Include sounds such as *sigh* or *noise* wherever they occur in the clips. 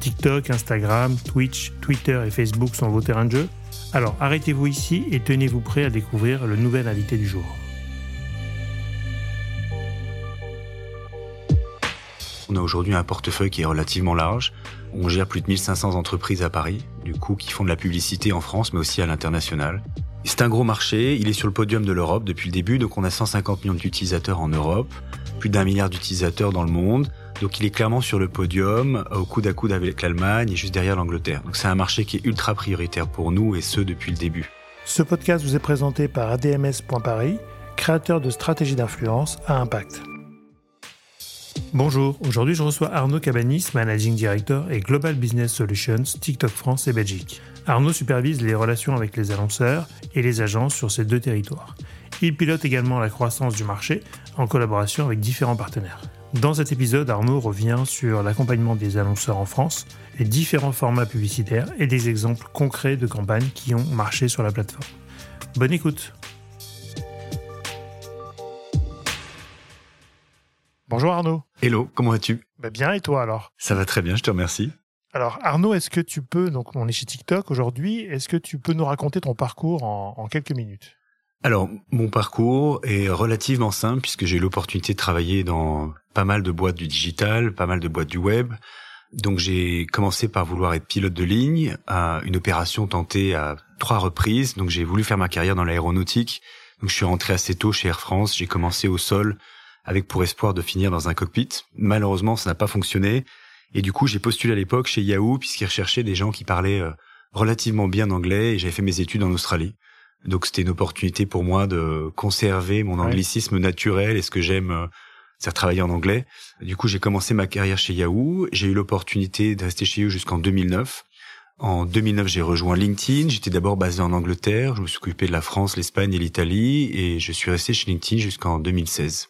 TikTok, Instagram, Twitch, Twitter et Facebook sont vos terrains de jeu Alors arrêtez-vous ici et tenez-vous prêt à découvrir le nouvel invité du jour. On a aujourd'hui un portefeuille qui est relativement large. On gère plus de 1500 entreprises à Paris, du coup, qui font de la publicité en France, mais aussi à l'international. C'est un gros marché, il est sur le podium de l'Europe depuis le début, donc on a 150 millions d'utilisateurs en Europe, plus d'un milliard d'utilisateurs dans le monde. Donc il est clairement sur le podium, au coude à coude avec l'Allemagne et juste derrière l'Angleterre. Donc c'est un marché qui est ultra prioritaire pour nous et ce depuis le début. Ce podcast vous est présenté par ADMS.paris, créateur de stratégies d'influence à impact. Bonjour, aujourd'hui je reçois Arnaud Cabanis, Managing Director et Global Business Solutions TikTok France et Belgique. Arnaud supervise les relations avec les annonceurs et les agences sur ces deux territoires. Il pilote également la croissance du marché en collaboration avec différents partenaires. Dans cet épisode, Arnaud revient sur l'accompagnement des annonceurs en France, les différents formats publicitaires et des exemples concrets de campagnes qui ont marché sur la plateforme. Bonne écoute Bonjour Arnaud. Hello, comment vas-tu? Bah Bien et toi alors? Ça va très bien, je te remercie. Alors Arnaud, est-ce que tu peux, donc on est chez TikTok aujourd'hui, est-ce que tu peux nous raconter ton parcours en quelques minutes? Alors, mon parcours est relativement simple puisque j'ai eu l'opportunité de travailler dans pas mal de boîtes du digital, pas mal de boîtes du web. Donc j'ai commencé par vouloir être pilote de ligne, à une opération tentée à trois reprises. Donc j'ai voulu faire ma carrière dans l'aéronautique. Donc je suis rentré assez tôt chez Air France. J'ai commencé au sol avec pour espoir de finir dans un cockpit. Malheureusement, ça n'a pas fonctionné. Et du coup, j'ai postulé à l'époque chez Yahoo puisqu'ils recherchaient des gens qui parlaient euh, relativement bien anglais et j'avais fait mes études en Australie. Donc c'était une opportunité pour moi de conserver mon anglicisme naturel et ce que j'aime, euh, c'est travailler en anglais. Du coup, j'ai commencé ma carrière chez Yahoo. J'ai eu l'opportunité de rester chez eux jusqu'en 2009. En 2009, j'ai rejoint LinkedIn. J'étais d'abord basé en Angleterre. Je me suis occupé de la France, l'Espagne et l'Italie. Et je suis resté chez LinkedIn jusqu'en 2016.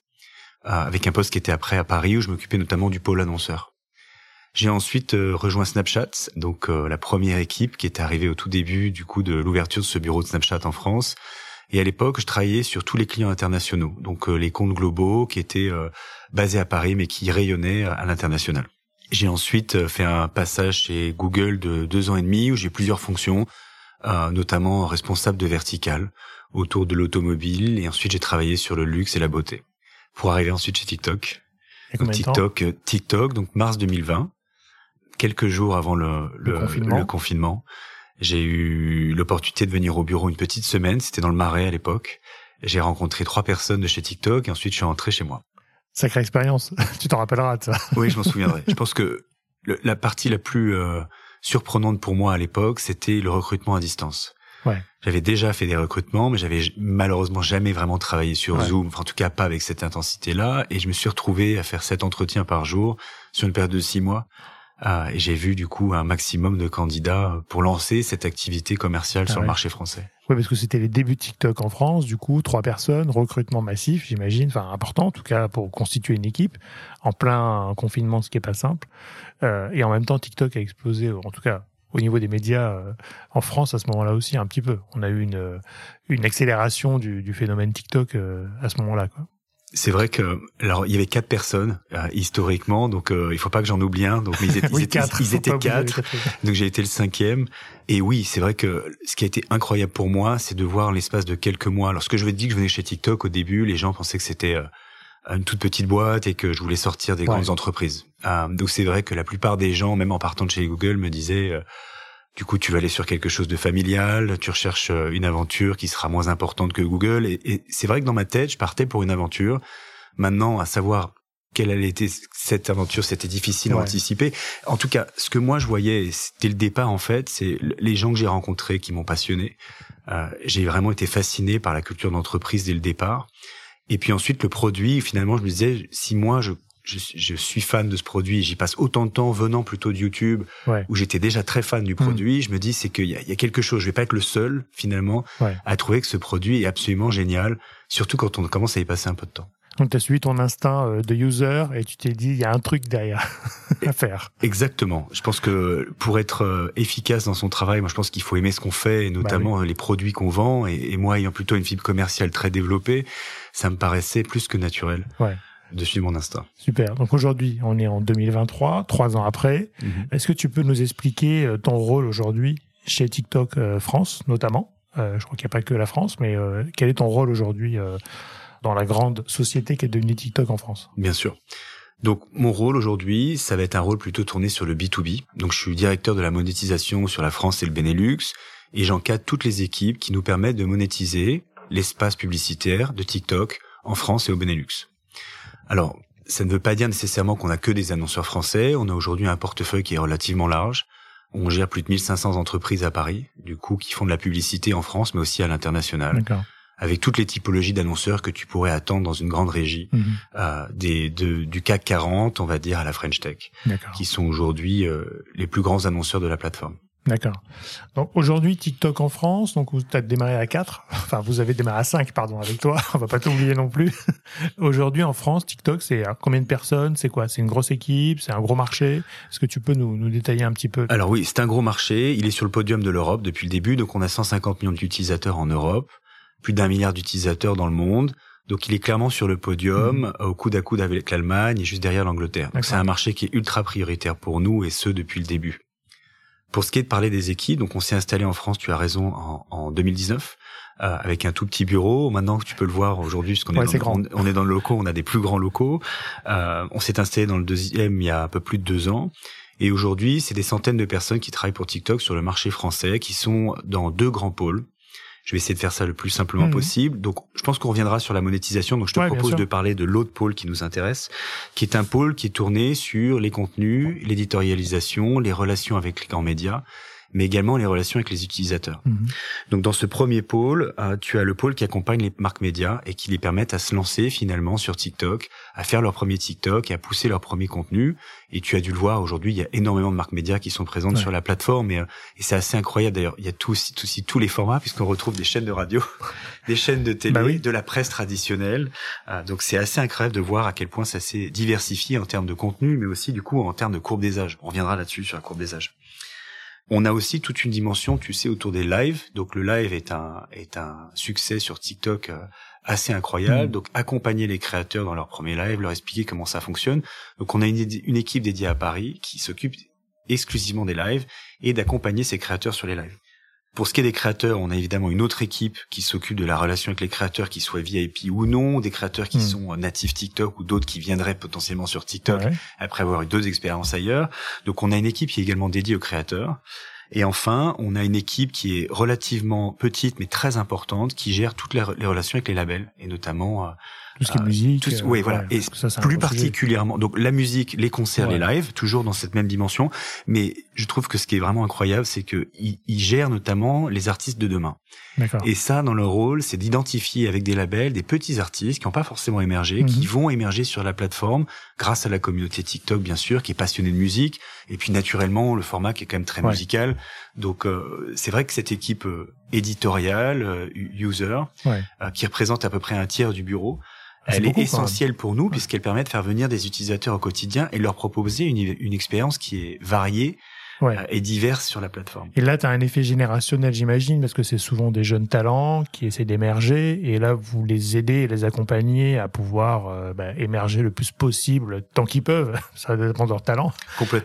Euh, avec un poste qui était après à Paris où je m'occupais notamment du pôle annonceur. J'ai ensuite euh, rejoint Snapchat, donc euh, la première équipe qui était arrivée au tout début du coup de l'ouverture de ce bureau de Snapchat en France. Et à l'époque, je travaillais sur tous les clients internationaux, donc euh, les comptes globaux qui étaient basés à Paris mais qui rayonnaient à l'international. J'ai ensuite fait un passage chez Google de deux ans et demi où j'ai plusieurs fonctions, notamment responsable de vertical autour de l'automobile et ensuite j'ai travaillé sur le luxe et la beauté pour arriver ensuite chez TikTok. Donc TikTok, TikTok, donc mars 2020 quelques jours avant le, le, confinement. J'ai eu l'opportunité de venir au bureau une petite semaine. C'était dans le Marais à l'époque. J'ai rencontré trois personnes de chez TikTok et ensuite je suis rentré chez moi. Sacrée expérience. *laughs* tu t'en rappelleras de ça. oui, je m'en *laughs* souviendrai. je pense que la partie la plus euh, surprenante pour moi à l'époque, c'était le recrutement à distance. Ouais. J'avais déjà fait des recrutements, mais j'avais malheureusement jamais vraiment travaillé sur Zoom, enfin en tout cas pas avec cette intensité-là, et je me suis retrouvé à faire sept entretiens par jour sur une période de six mois. Ah, et j'ai vu du coup un maximum de candidats pour lancer cette activité commerciale ah sur le marché français. Oui, parce que c'était les débuts de TikTok en France, du coup, trois personnes, recrutement massif, j'imagine, enfin important en tout cas pour constituer une équipe, en plein confinement, ce qui est pas simple. Euh, et en même temps, TikTok a explosé, en tout cas au niveau des médias euh, en France à ce moment-là aussi un petit peu. On a eu une, une accélération du, du phénomène TikTok euh, à ce moment-là. Quoi. C'est vrai que alors il y avait quatre personnes euh, historiquement, donc euh, il faut pas que j'en oublie un. Donc ils étaient, *laughs* ils étaient quatre. Ils étaient quatre donc j'ai été le cinquième. Et oui, c'est vrai que ce qui a été incroyable pour moi, c'est de voir l'espace de quelques mois. Lorsque je vous ai dit que je venais chez TikTok au début, les gens pensaient que c'était euh, une toute petite boîte et que je voulais sortir des grandes entreprises. Euh, donc c'est vrai que la plupart des gens, même en partant de chez Google, me disaient du coup, tu vas aller sur quelque chose de familial, tu recherches euh, une aventure qui sera moins importante que Google. Et, c'est vrai que dans ma tête, je partais pour une aventure. Maintenant, à savoir quelle allait être cette aventure, c'était difficile à anticiper. En tout cas, ce que moi je voyais dès le départ, en fait, c'est les gens que j'ai rencontrés qui m'ont passionné. Euh, j'ai vraiment été fasciné par la culture d'entreprise dès le départ. Et puis ensuite, le produit, finalement, je me disais, si moi je je, suis fan de ce produit, j'y passe autant de temps venant plutôt de YouTube, où j'étais déjà très fan du produit, mm. je me dis c'est qu'il y, y a, quelque chose, je vais pas être le seul finalement à trouver que ce produit est absolument génial, surtout quand on commence à y passer un peu de temps. Donc tu as suivi ton instinct euh, de user et tu t'es dit il y a un truc derrière *laughs* à faire. Exactement. Je pense que pour être euh, efficace dans son travail, moi je pense qu'il faut aimer ce qu'on fait, et notamment bah les produits qu'on vend. Et, moi ayant plutôt une fibre commerciale très développée, ça me paraissait plus que naturel. Ouais de suivre mon instinct. Super. Donc aujourd'hui, on est en 2023, trois ans après. Mhm. Est-ce que tu peux nous expliquer euh, ton rôle aujourd'hui chez TikTok France, notamment? Je crois qu'il n'y a pas que la France, mais quel est ton rôle aujourd'hui dans la grande société qui est devenue TikTok en France? Bien sûr. Donc mon rôle aujourd'hui, ça va être un rôle plutôt tourné sur le B2B. Donc je suis directeur de la monétisation sur la France et le Benelux et j'encadre toutes les équipes qui nous permettent de monétiser l'espace publicitaire de TikTok en France et au Benelux. Alors, ça ne veut pas dire nécessairement qu'on a que des annonceurs français, on a aujourd'hui un portefeuille qui est relativement large. On gère plus de 1500 entreprises à Paris, du coup, qui font de la publicité en France, mais aussi à l'international. Avec toutes les typologies d'annonceurs que tu pourrais attendre dans une grande régie, mhm. euh, des, de, du CAC 40, on va dire, à la French Tech, qui sont aujourd'hui euh, les plus grands annonceurs de la plateforme. D'accord. Donc aujourd'hui TikTok en France, donc vous avez démarré à 4, enfin vous avez démarré à 5 pardon avec toi, *laughs* on va pas t'oublier non plus. *laughs* aujourd'hui en France, TikTok c'est combien de personnes, c'est quoi? C'est une grosse équipe, c'est un gros marché? Est-ce que tu peux nous, nous détailler un petit peu? Alors oui, c'est un gros marché, il est sur le podium de l'Europe depuis le début, donc on a 150 millions d'utilisateurs en Europe plus d'un milliard d'utilisateurs dans le monde. Donc il est clairement sur le podium, mmh. au coude à coude avec l'Allemagne et juste derrière l'Angleterre. Donc c'est un marché qui est ultra prioritaire pour nous et ce depuis le début. Pour ce qui est de parler des équipes, donc on s'est installé en France, tu as raison, en, en 2019, euh, avec un tout petit bureau. Maintenant, tu peux le voir aujourd'hui, puisqu'on est, dans, on, on, est dans le locaux, on a des plus grands locaux. Euh, on s'est installé dans le deuxième il y a un peu plus de deux ans. Et aujourd'hui, c'est des centaines de personnes qui travaillent pour TikTok sur le marché français, qui sont dans deux grands pôles. Je vais essayer de faire ça le plus simplement mhm. possible. Donc, je pense qu'on reviendra sur la monétisation. Donc, je te propose de parler de l'autre pôle qui nous intéresse, qui est un pôle qui est tourné sur les contenus, l'éditorialisation, les relations avec les grands médias mais également les relations avec les utilisateurs. Mhm. Donc dans ce premier pôle, euh, tu as le pôle qui accompagne les marques médias et qui les permettent à se lancer finalement sur TikTok, à faire leur premier TikTok et à pousser leur premier contenu. Et tu as dû le voir aujourd'hui, il y a énormément de marques médias qui sont présentes sur la plateforme et, euh, et c'est assez incroyable d'ailleurs. Il y a tous aussi tous les formats puisqu'on retrouve des chaînes de radio, *laughs* des chaînes de télé, bah de la presse traditionnelle. Euh, donc c'est assez incroyable de voir à quel point ça s'est diversifié en termes de contenu, mais aussi du coup en termes de courbe des âges. On reviendra là-dessus sur la courbe des âges. On a aussi toute une dimension, tu sais, autour des lives. Donc le live est un est un succès sur TikTok euh, assez incroyable. Mm. Donc accompagner les créateurs dans leur premier live, leur expliquer comment ça fonctionne. Donc on a une, une équipe dédiée à Paris qui s'occupe exclusivement des lives et d'accompagner ces créateurs sur les lives. Pour ce qui est des créateurs, on a évidemment une autre équipe qui s'occupe de la relation avec les créateurs, qui soient VIP ou non, des créateurs qui hmm. sont natifs TikTok ou d'autres qui viendraient potentiellement sur TikTok après avoir eu deux expériences ailleurs. Donc on a une équipe qui est également dédiée aux créateurs. Et enfin, on a une équipe qui est relativement petite mais très importante, qui gère toutes les, relations avec les labels et notamment euh, tout ce qui est musique. Euh, oui, voilà. et plus particulièrement, donc la musique, les concerts, les lives, toujours dans cette même dimension. Mais je trouve que ce qui est vraiment incroyable, c'est que il, gère notamment les artistes de demain. Et ça, dans leur rôle, c'est d'identifier avec des labels des petits artistes qui n'ont pas forcément émergé, qui mhm. vont émerger sur la plateforme grâce à la communauté TikTok, bien sûr, qui est passionnée de musique, et puis naturellement le format qui est quand même très musical. Donc euh, c'est vrai que cette équipe euh, éditoriale, user, qui représente à peu près un tiers du bureau, ah, elle est, essentielle pour nous puisqu'elle permet de faire venir des utilisateurs au quotidien et leur proposer une, une expérience qui est variée euh, et diverse sur la plateforme. Et là, tu as un effet générationnel, j'imagine, parce que c'est souvent des jeunes talents qui essaient d'émerger, et là, vous les aidez et les accompagnez à pouvoir euh, bah, émerger le plus possible, tant qu'ils peuvent, *laughs* ça dépend de leur talent,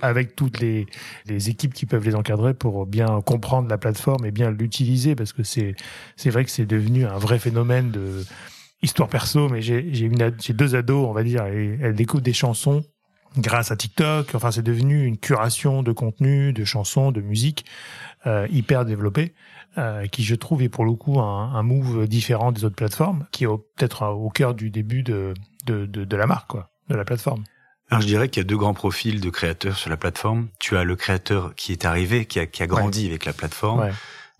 avec toutes les, les équipes qui peuvent les encadrer pour bien comprendre la plateforme et bien l'utiliser, parce que c'est c'est vrai que c'est devenu un vrai phénomène de histoire perso, mais j'ai j'ai deux ados, on va dire, et elles découvrent des chansons grâce à TikTok. Enfin, c'est devenu une curation de contenu, de chansons, de musique euh, hyper développée, euh, qui je trouve est pour le coup un, un move différent des autres plateformes, qui est peut-être au cœur du début de, de, de, de la marque, quoi, de la plateforme. Alors je dirais qu'il y a deux grands profils de créateurs sur la plateforme. Tu as le créateur qui est arrivé, qui a, qui a grandi avec la plateforme.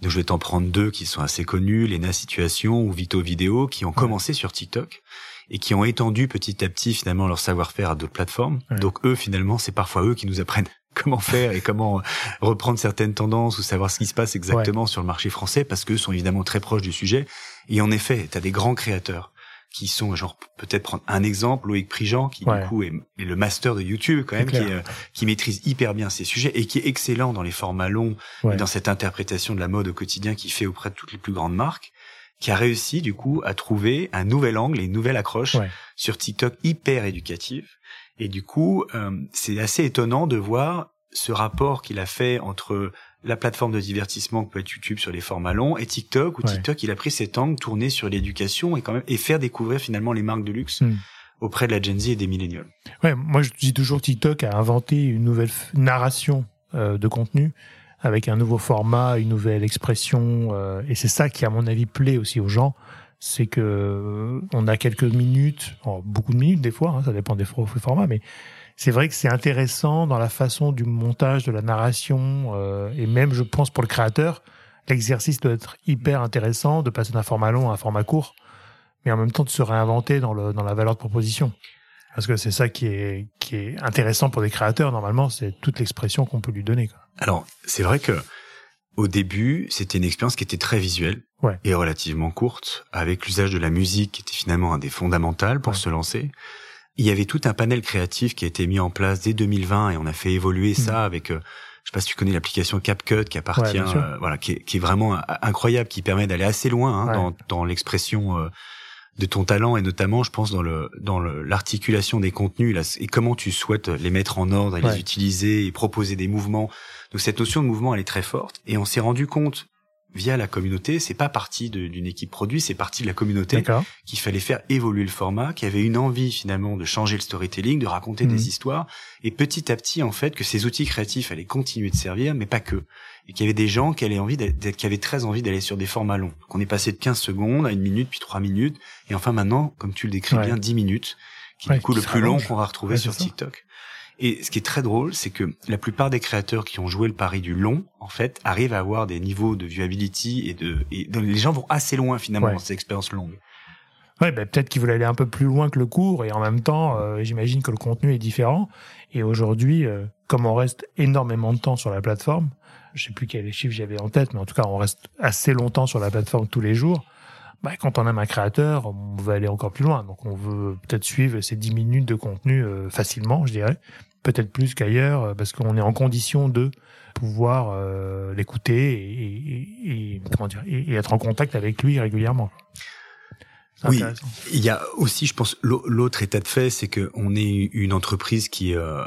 Donc je vais t'en prendre deux qui sont assez connus, Lena Situation ou Vito Vidéo, qui ont commencé sur TikTok et qui ont étendu petit à petit finalement leur savoir-faire à d'autres plateformes. Donc eux finalement, c'est parfois eux qui nous apprennent *laughs* comment faire et comment reprendre certaines tendances ou savoir ce qui se passe exactement sur le marché français parce qu'eux sont évidemment très proches du sujet. Et en effet, tu as des grands créateurs qui sont genre peut-être prendre un exemple Loïc Prigent qui du coup est, le master de YouTube quand même qui, euh, qui, maîtrise hyper bien ces sujets et qui est excellent dans les formats longs et dans cette interprétation de la mode au quotidien qu'il fait auprès de toutes les plus grandes marques qui a réussi du coup à trouver un nouvel angle et une nouvelle accroche sur TikTok hyper éducative. Et du coup euh, c'est assez étonnant de voir ce rapport qu'il a fait entre la plateforme de divertissement que peut être YouTube sur les formats longs et TikTok où TikTok il a pris cet angle tourné sur l'éducation et quand même et faire découvrir finalement les marques de luxe hmm. auprès de la Gen Z et des millénials. Ouais, moi je dis toujours TikTok a inventé une nouvelle narration euh, de contenu avec un nouveau format, une nouvelle expression euh, et c'est ça qui à mon avis plaît aussi aux gens, c'est que euh, on a quelques minutes, beaucoup de minutes des fois, hein, ça dépend des formats, mais c'est vrai que c'est intéressant dans la façon du montage, de la narration, euh, et même, je pense, pour le créateur, l'exercice doit être hyper intéressant de passer d'un format long à un format court, mais en même temps de se réinventer dans, le, dans la valeur de proposition. Parce que c'est ça qui est, qui est intéressant pour des créateurs, normalement, c'est toute l'expression qu'on peut lui donner. Quoi. Alors, c'est vrai que au début, c'était une expérience qui était très visuelle et relativement courte, avec l'usage de la musique qui était finalement un des fondamentaux pour se lancer il y avait tout un panel créatif qui a été mis en place dès 2020 et on a fait évoluer ça hmm. avec euh, je sais pas si tu connais l'application CapCut qui appartient euh, voilà qui est, qui est, vraiment incroyable qui permet d'aller assez loin hein, dans, dans l'expression euh, de ton talent et notamment je pense dans le dans l'articulation des contenus là, et comment tu souhaites les mettre en ordre et les utiliser et proposer des mouvements. Donc cette notion de mouvement elle est très forte et on s'est rendu compte via la communauté. C'est pas parti d'une équipe produit, c'est parti de la communauté qu'il fallait faire évoluer le format, qui avait une envie finalement de changer le storytelling, de raconter des mhm. histoires, et petit à petit en fait que ces outils créatifs allaient continuer de servir, mais pas que, et qu'il y avait des gens qui avaient envie d'être, qui avaient très envie d'aller sur des formats longs. qu'on est passé de 15 secondes à une minute, puis 3 minutes, et enfin maintenant, comme tu le décris bien, 10 minutes, qui est du coup le plus long qu'on va retrouver sur TikTok. Et ce qui est très drôle, c'est que la plupart des créateurs qui ont joué le pari du long, en fait, arrivent à avoir des niveaux de viability et de, et les gens vont assez loin finalement dans cette expérience longue. Ouais, ben peut-être qu'ils voulaient aller un peu plus loin que le cours et en même temps, euh, j'imagine que le contenu est différent. Et aujourd'hui, euh, comme on reste énormément de temps sur la plateforme, je sais plus quels chiffres j'avais en tête, mais en tout cas, on reste assez longtemps sur la plateforme tous les jours. Bah, quand on aime un créateur, on veut aller encore plus loin. Donc, on veut peut-être suivre ces 10 minutes de contenu euh, facilement, je dirais peut-être plus qu'ailleurs, euh, parce qu'on est en condition de pouvoir euh, l'écouter et, et, comment dire et, être en contact avec lui régulièrement. Oui, il y a aussi, je pense, l'autre état de fait, c'est que on est une entreprise qui euh,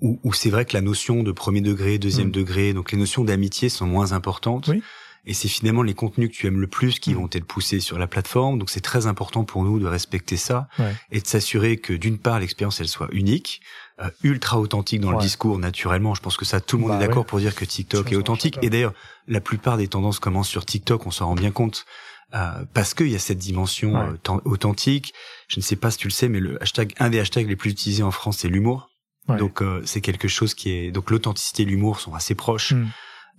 où, c'est vrai que la notion de premier degré, deuxième mm. degré, donc les notions d'amitié sont moins importantes. Oui. Et c'est finalement les contenus que tu aimes le plus qui mm. vont être poussés sur la plateforme. Donc c'est très important pour nous de respecter ça et de s'assurer que d'une part l'expérience elle soit unique, euh, ultra authentique dans le discours naturellement. Je pense que ça tout le monde bah est d'accord pour dire que TikTok est authentique. Et d'ailleurs la plupart des tendances commencent sur TikTok, on s'en rend bien compte. Euh, parce qu'il y a cette dimension euh, authentique. Je ne sais pas si tu le sais, mais le hashtag, un des hashtags les plus utilisés en France, c'est l'humour. Donc c'est quelque chose qui est donc l'authenticité et l'humour sont assez proches. Mm.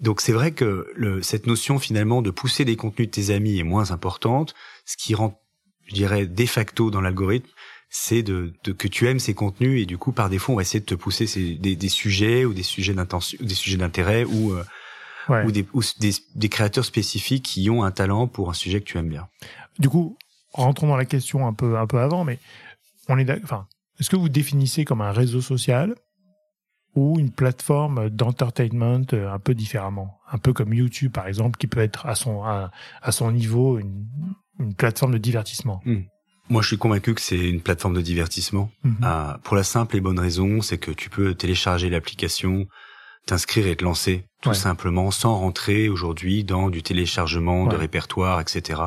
Donc c'est vrai que le, cette notion finalement de pousser des contenus de tes amis est moins importante. Ce qui rend, je dirais, de facto dans l'algorithme, c'est de, de, que tu aimes ces contenus et du coup par défaut on va essayer de te pousser ces, des, des, sujets ou des sujets d'intention, des sujets d'intérêt ou euh, ou, des, ou des, des, créateurs spécifiques qui ont un talent pour un sujet que tu aimes bien. Du coup, rentrons dans la question un peu un peu avant, mais on est enfin, est-ce que vous définissez comme un réseau social ou une plateforme d'entertainment euh, un peu différemment, un peu comme YouTube par exemple, qui peut être à son à, son niveau une, une, plateforme de divertissement. Hmm. Moi, je suis convaincu que c'est une plateforme de divertissement. Mhm. Euh, pour la simple et bonne raison, c'est que tu peux télécharger l'application, t'inscrire et te lancer tout simplement, sans rentrer aujourd'hui dans du téléchargement de répertoire, etc.,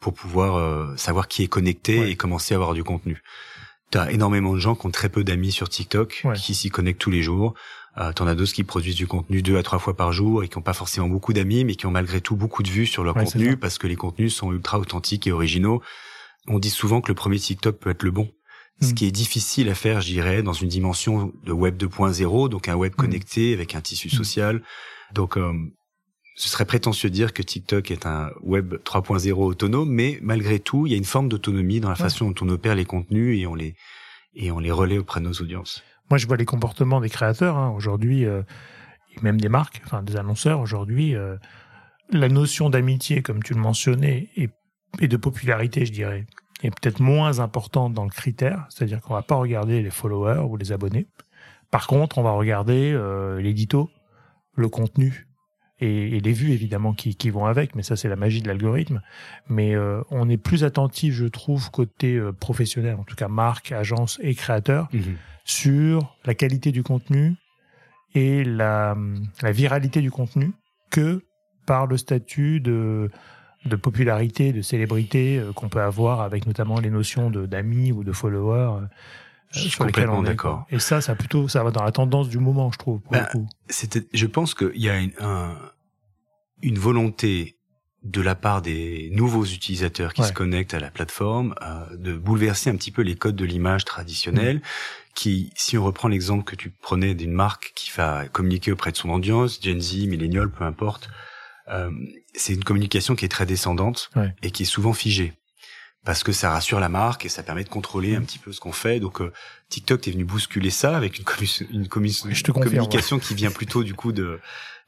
pour pouvoir euh, savoir qui est connecté et commencer à avoir du contenu. T'as énormément de gens qui ont très peu d'amis sur TikTok, qui s'y connectent tous les jours. Euh, T'en as d'autres qui produisent du contenu deux à trois fois par jour et qui n'ont pas forcément beaucoup d'amis, mais qui ont malgré tout beaucoup de vues sur leur contenu parce que les contenus sont ultra authentiques et originaux. On dit souvent que le premier TikTok peut être le bon. Ce hmm. qui est difficile à faire, je dirais, dans une dimension de web 2.0, donc un web hmm. connecté avec un tissu hmm. social. Donc, euh, ce serait prétentieux de dire que TikTok est un web 3.0 autonome, mais malgré tout, il y a une forme d'autonomie dans la façon dont on opère les contenus et on les et on les relaie auprès de nos audiences. Moi, je vois les comportements des créateurs hein. aujourd'hui, euh, et même des marques, enfin des annonceurs aujourd'hui. Euh, la notion d'amitié, comme tu le mentionnais, et, et de popularité, je dirais, est peut-être moins importante dans le critère. C'est-à-dire qu'on va pas regarder les followers ou les abonnés. Par contre, on va regarder euh, l'édito, le contenu et, et, les vues évidemment qui, qui vont avec. Mais ça, c'est la magie de l'algorithme. Mais euh, on est plus attentif, je trouve, côté euh, professionnel, en tout cas marque, agence et créateur, Mhm. sur la qualité du contenu et la, la viralité du contenu que par le statut de, de popularité, de célébrité euh, qu'on peut avoir avec notamment les notions d'amis ou de followers. Euh, Je suis complètement d'accord. Et ça, ça plutôt, ça va dans la tendance du moment, je trouve. Pour Ben, le coup. C'était, je pense qu'il y a une, un- une volonté de la part des nouveaux utilisateurs qui Ouais. se connectent à la plateforme euh, de bouleverser un petit peu les codes de l'image traditionnelle. Mm. Qui, si on reprend l'exemple que tu prenais d'une marque qui va communiquer auprès de son audience, Gen Z, millénial, peu importe, euh, c'est une communication qui est très descendante Ouais. et qui est souvent figée. Parce que ça rassure la marque et ça permet de contrôler un petit peu ce qu'on fait. Donc euh, TikTok est venu bousculer ça avec une, une Je te communication qui vient plutôt du coup de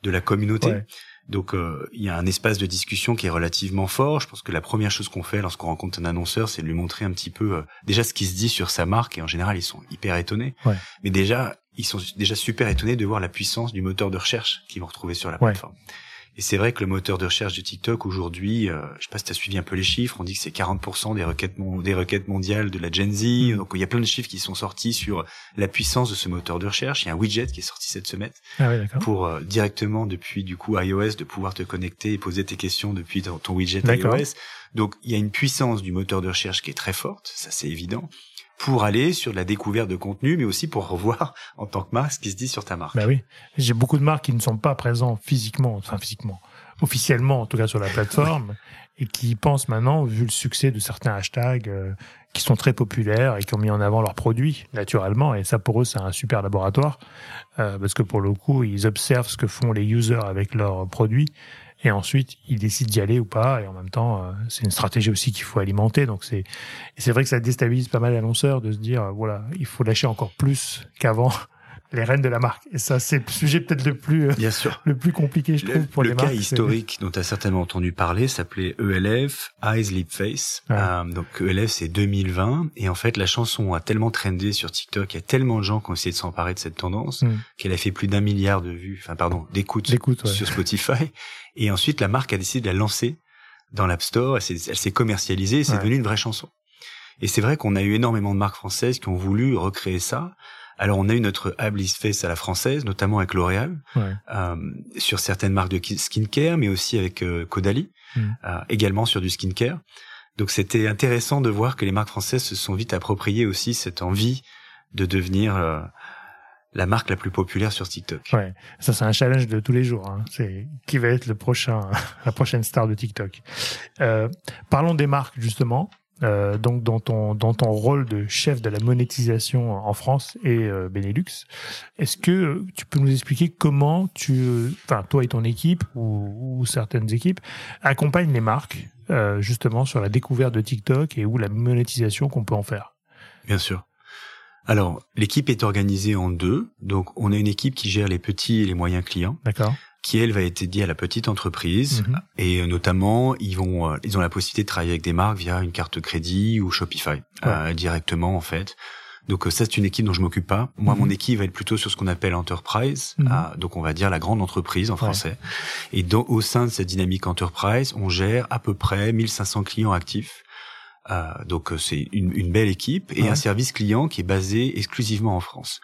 de la communauté. Ouais. Donc euh, il y a un espace de discussion qui est relativement fort. Je pense que la première chose qu'on fait lorsqu'on rencontre un annonceur, c'est de lui montrer un petit peu euh, déjà ce qui se dit sur sa marque et en général ils sont hyper étonnés. Ouais. Mais déjà ils sont déjà super étonnés de voir la puissance du moteur de recherche qu'ils vont retrouver sur la Ouais. Et c'est vrai que le moteur de recherche de TikTok aujourd'hui, euh, je sais pas si tu as suivi un peu les chiffres, on dit que c'est 40% des requêtes des requêtes mondiales de la Gen Z. Mm. Donc il y a plein de chiffres qui sont sortis sur la puissance de ce moteur de recherche. Il y a un widget qui est sorti cette semaine Ah d'accord. pour euh, directement depuis du coup iOS de pouvoir te connecter et poser tes questions depuis ton, ton widget iOS. Donc il y a une puissance du moteur de recherche qui est très forte, ça c'est évident, pour aller sur la découverte de contenu, mais aussi pour revoir *laughs* en tant que marque ce qui se dit sur ta marque. Bah oui. J'ai beaucoup de marques qui ne sont pas présents physiquement, enfin physiquement, officiellement en tout cas sur la plateforme, *laughs* et qui pensent maintenant, vu le succès de certains hashtags euh, qui sont très populaires et qui ont mis en avant leurs produits naturellement, et ça pour eux c'est un super laboratoire, euh, parce que pour le coup ils observent ce que font les users avec leurs produits. Et ensuite, ils décident d'y aller ou pas. Et en même temps, euh, c'est une stratégie aussi qu'il faut alimenter. Donc c'est, c'est vrai que ça déstabilise pas mal l'annonceur de se dire, voilà, il faut lâcher encore plus qu'avant les rênes de la marque. Et ça, c'est le sujet peut-être le plus, euh, Bien sûr. le plus compliqué, je Le, trouve, pour le les cas marques. c'est- historique dont tu as certainement entendu parler s'appelait ELF, Eyes, Lip Face. Ouais. Euh, donc ELF c'est 2020 et en fait la chanson a tellement trendé sur TikTok, il y a tellement de gens qui ont essayé de s'emparer de cette tendance Mm. qu'elle a fait plus d'un milliard de vues, enfin pardon, d'écoutes ouais. sur Spotify. Et ensuite la marque a décidé de la lancer dans l'App Store, elle s'est, elle s'est commercialisée et c'est Ouais. devenu une vraie chanson. Et c'est vrai qu'on a eu énormément de marques françaises qui ont voulu recréer ça. Alors on a eu notre Ab Lip Face à la française, notamment avec L'Oréal Ouais. euh, sur certaines marques de ki- skincare, mais aussi avec euh, Caudalie, Mm. euh, également sur du skincare. Donc c'était intéressant de voir que les marques françaises se sont vite appropriées aussi cette envie de devenir euh, la marque la plus populaire sur TikTok. Ouais. Ça, c'est un challenge de tous les jours. Hein. C'est qui va être le prochain, *laughs* la prochaine star de TikTok. Parlons des marques justement. Euh, donc dans ton dans ton rôle de chef de la monétisation en France et euh, Benelux, est-ce que tu peux nous expliquer comment tu, enfin toi et ton équipe ou, ou certaines équipes accompagnent les marques euh, justement sur la découverte de TikTok et où la monétisation qu'on peut en faire? Bien sûr. Alors, l'équipe est organisée en deux. Donc, on a une équipe qui gère les petits et les moyens clients, D'accord. Qui elle va être dédiée à la petite entreprise. Mhm. Et euh, notamment, ils vont, euh, ils ont la possibilité de travailler avec des marques via une carte crédit ou Shopify euh, directement en fait. Donc euh, ça c'est une équipe dont je m'occupe pas. Moi Mhm. mon équipe va être plutôt sur ce qu'on appelle enterprise, Mhm. euh, donc on va dire la grande entreprise en français. Et dans, au sein de cette dynamique enterprise, on gère à peu près 1500 clients actifs. Euh, donc c'est une, une belle équipe et Ouais. un service client qui est basé exclusivement en France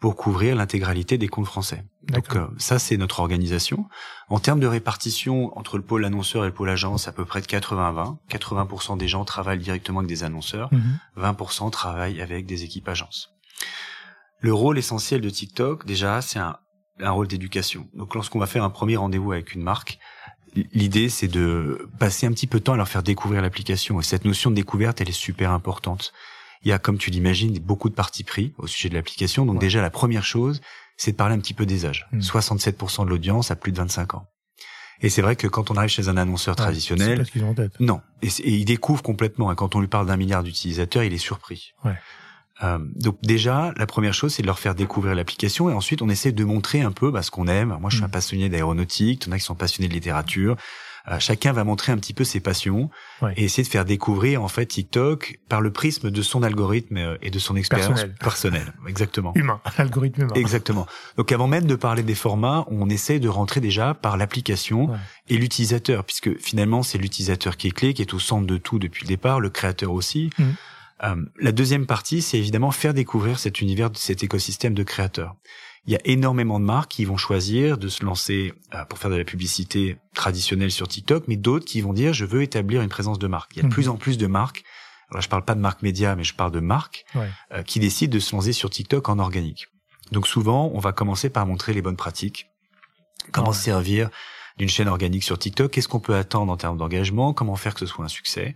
pour couvrir l'intégralité des comptes français. Donc euh, ça c'est notre organisation. En termes de répartition entre le pôle annonceur et le pôle agence, à peu près de 80-20. 80% des gens travaillent directement avec des annonceurs, Mhm. 20% travaillent avec des équipes agences. Le rôle essentiel de TikTok, déjà, c'est un, un rôle d'éducation. Donc lorsqu'on va faire un premier rendez-vous avec une marque, l'idée c'est de passer un petit peu de temps à leur faire découvrir l'application. Et cette notion de découverte, elle est super importante. Il y a, comme tu l'imagines, beaucoup de parties pris au sujet de l'application. Donc Ouais. déjà, la première chose, c'est de parler un petit peu des âges. Mm. 67% de l'audience a plus de 25 ans. Et c'est vrai que quand on arrive chez un annonceur traditionnel, pas ce qu'ils ont en tête. non, et, et il découvre complètement. Et quand on lui parle d'un milliard d'utilisateurs, il est surpris. Ouais. Euh, donc déjà, la première chose, c'est de leur faire découvrir l'application, et ensuite on essaie de montrer un peu bah, ce qu'on aime. Moi, je suis un Mm. passionné d'aéronautique, il y en a qui sont passionnés de littérature. Euh, chacun va montrer un petit peu ses passions Ouais. et essayer de faire découvrir en fait TikTok par le prisme de son algorithme euh, et de son expérience Personnel. personnelle. Exactement. Humain, *laughs* l'algorithme humain. Exactement. Donc avant même de parler des formats, on essaie de rentrer déjà par l'application Ouais. et l'utilisateur, puisque finalement c'est l'utilisateur qui est clé, qui est au centre de tout depuis le départ, le créateur aussi. Mhm. Euh, la deuxième partie, c'est évidemment faire découvrir cet univers, cet écosystème de créateurs. Il y a énormément de marques qui vont choisir de se lancer euh, pour faire de la publicité traditionnelle sur TikTok, mais d'autres qui vont dire je veux établir une présence de marque. Il y a de Mhm. plus en plus de marques. Alors je parle pas de marques médias, mais je parle de marques Ouais. euh, qui décident de se lancer sur TikTok en organique. Donc souvent, on va commencer par montrer les bonnes pratiques, comment Ouais. se servir d'une chaîne organique sur TikTok, qu'est-ce qu'on peut attendre en termes d'engagement, comment faire que ce soit un succès?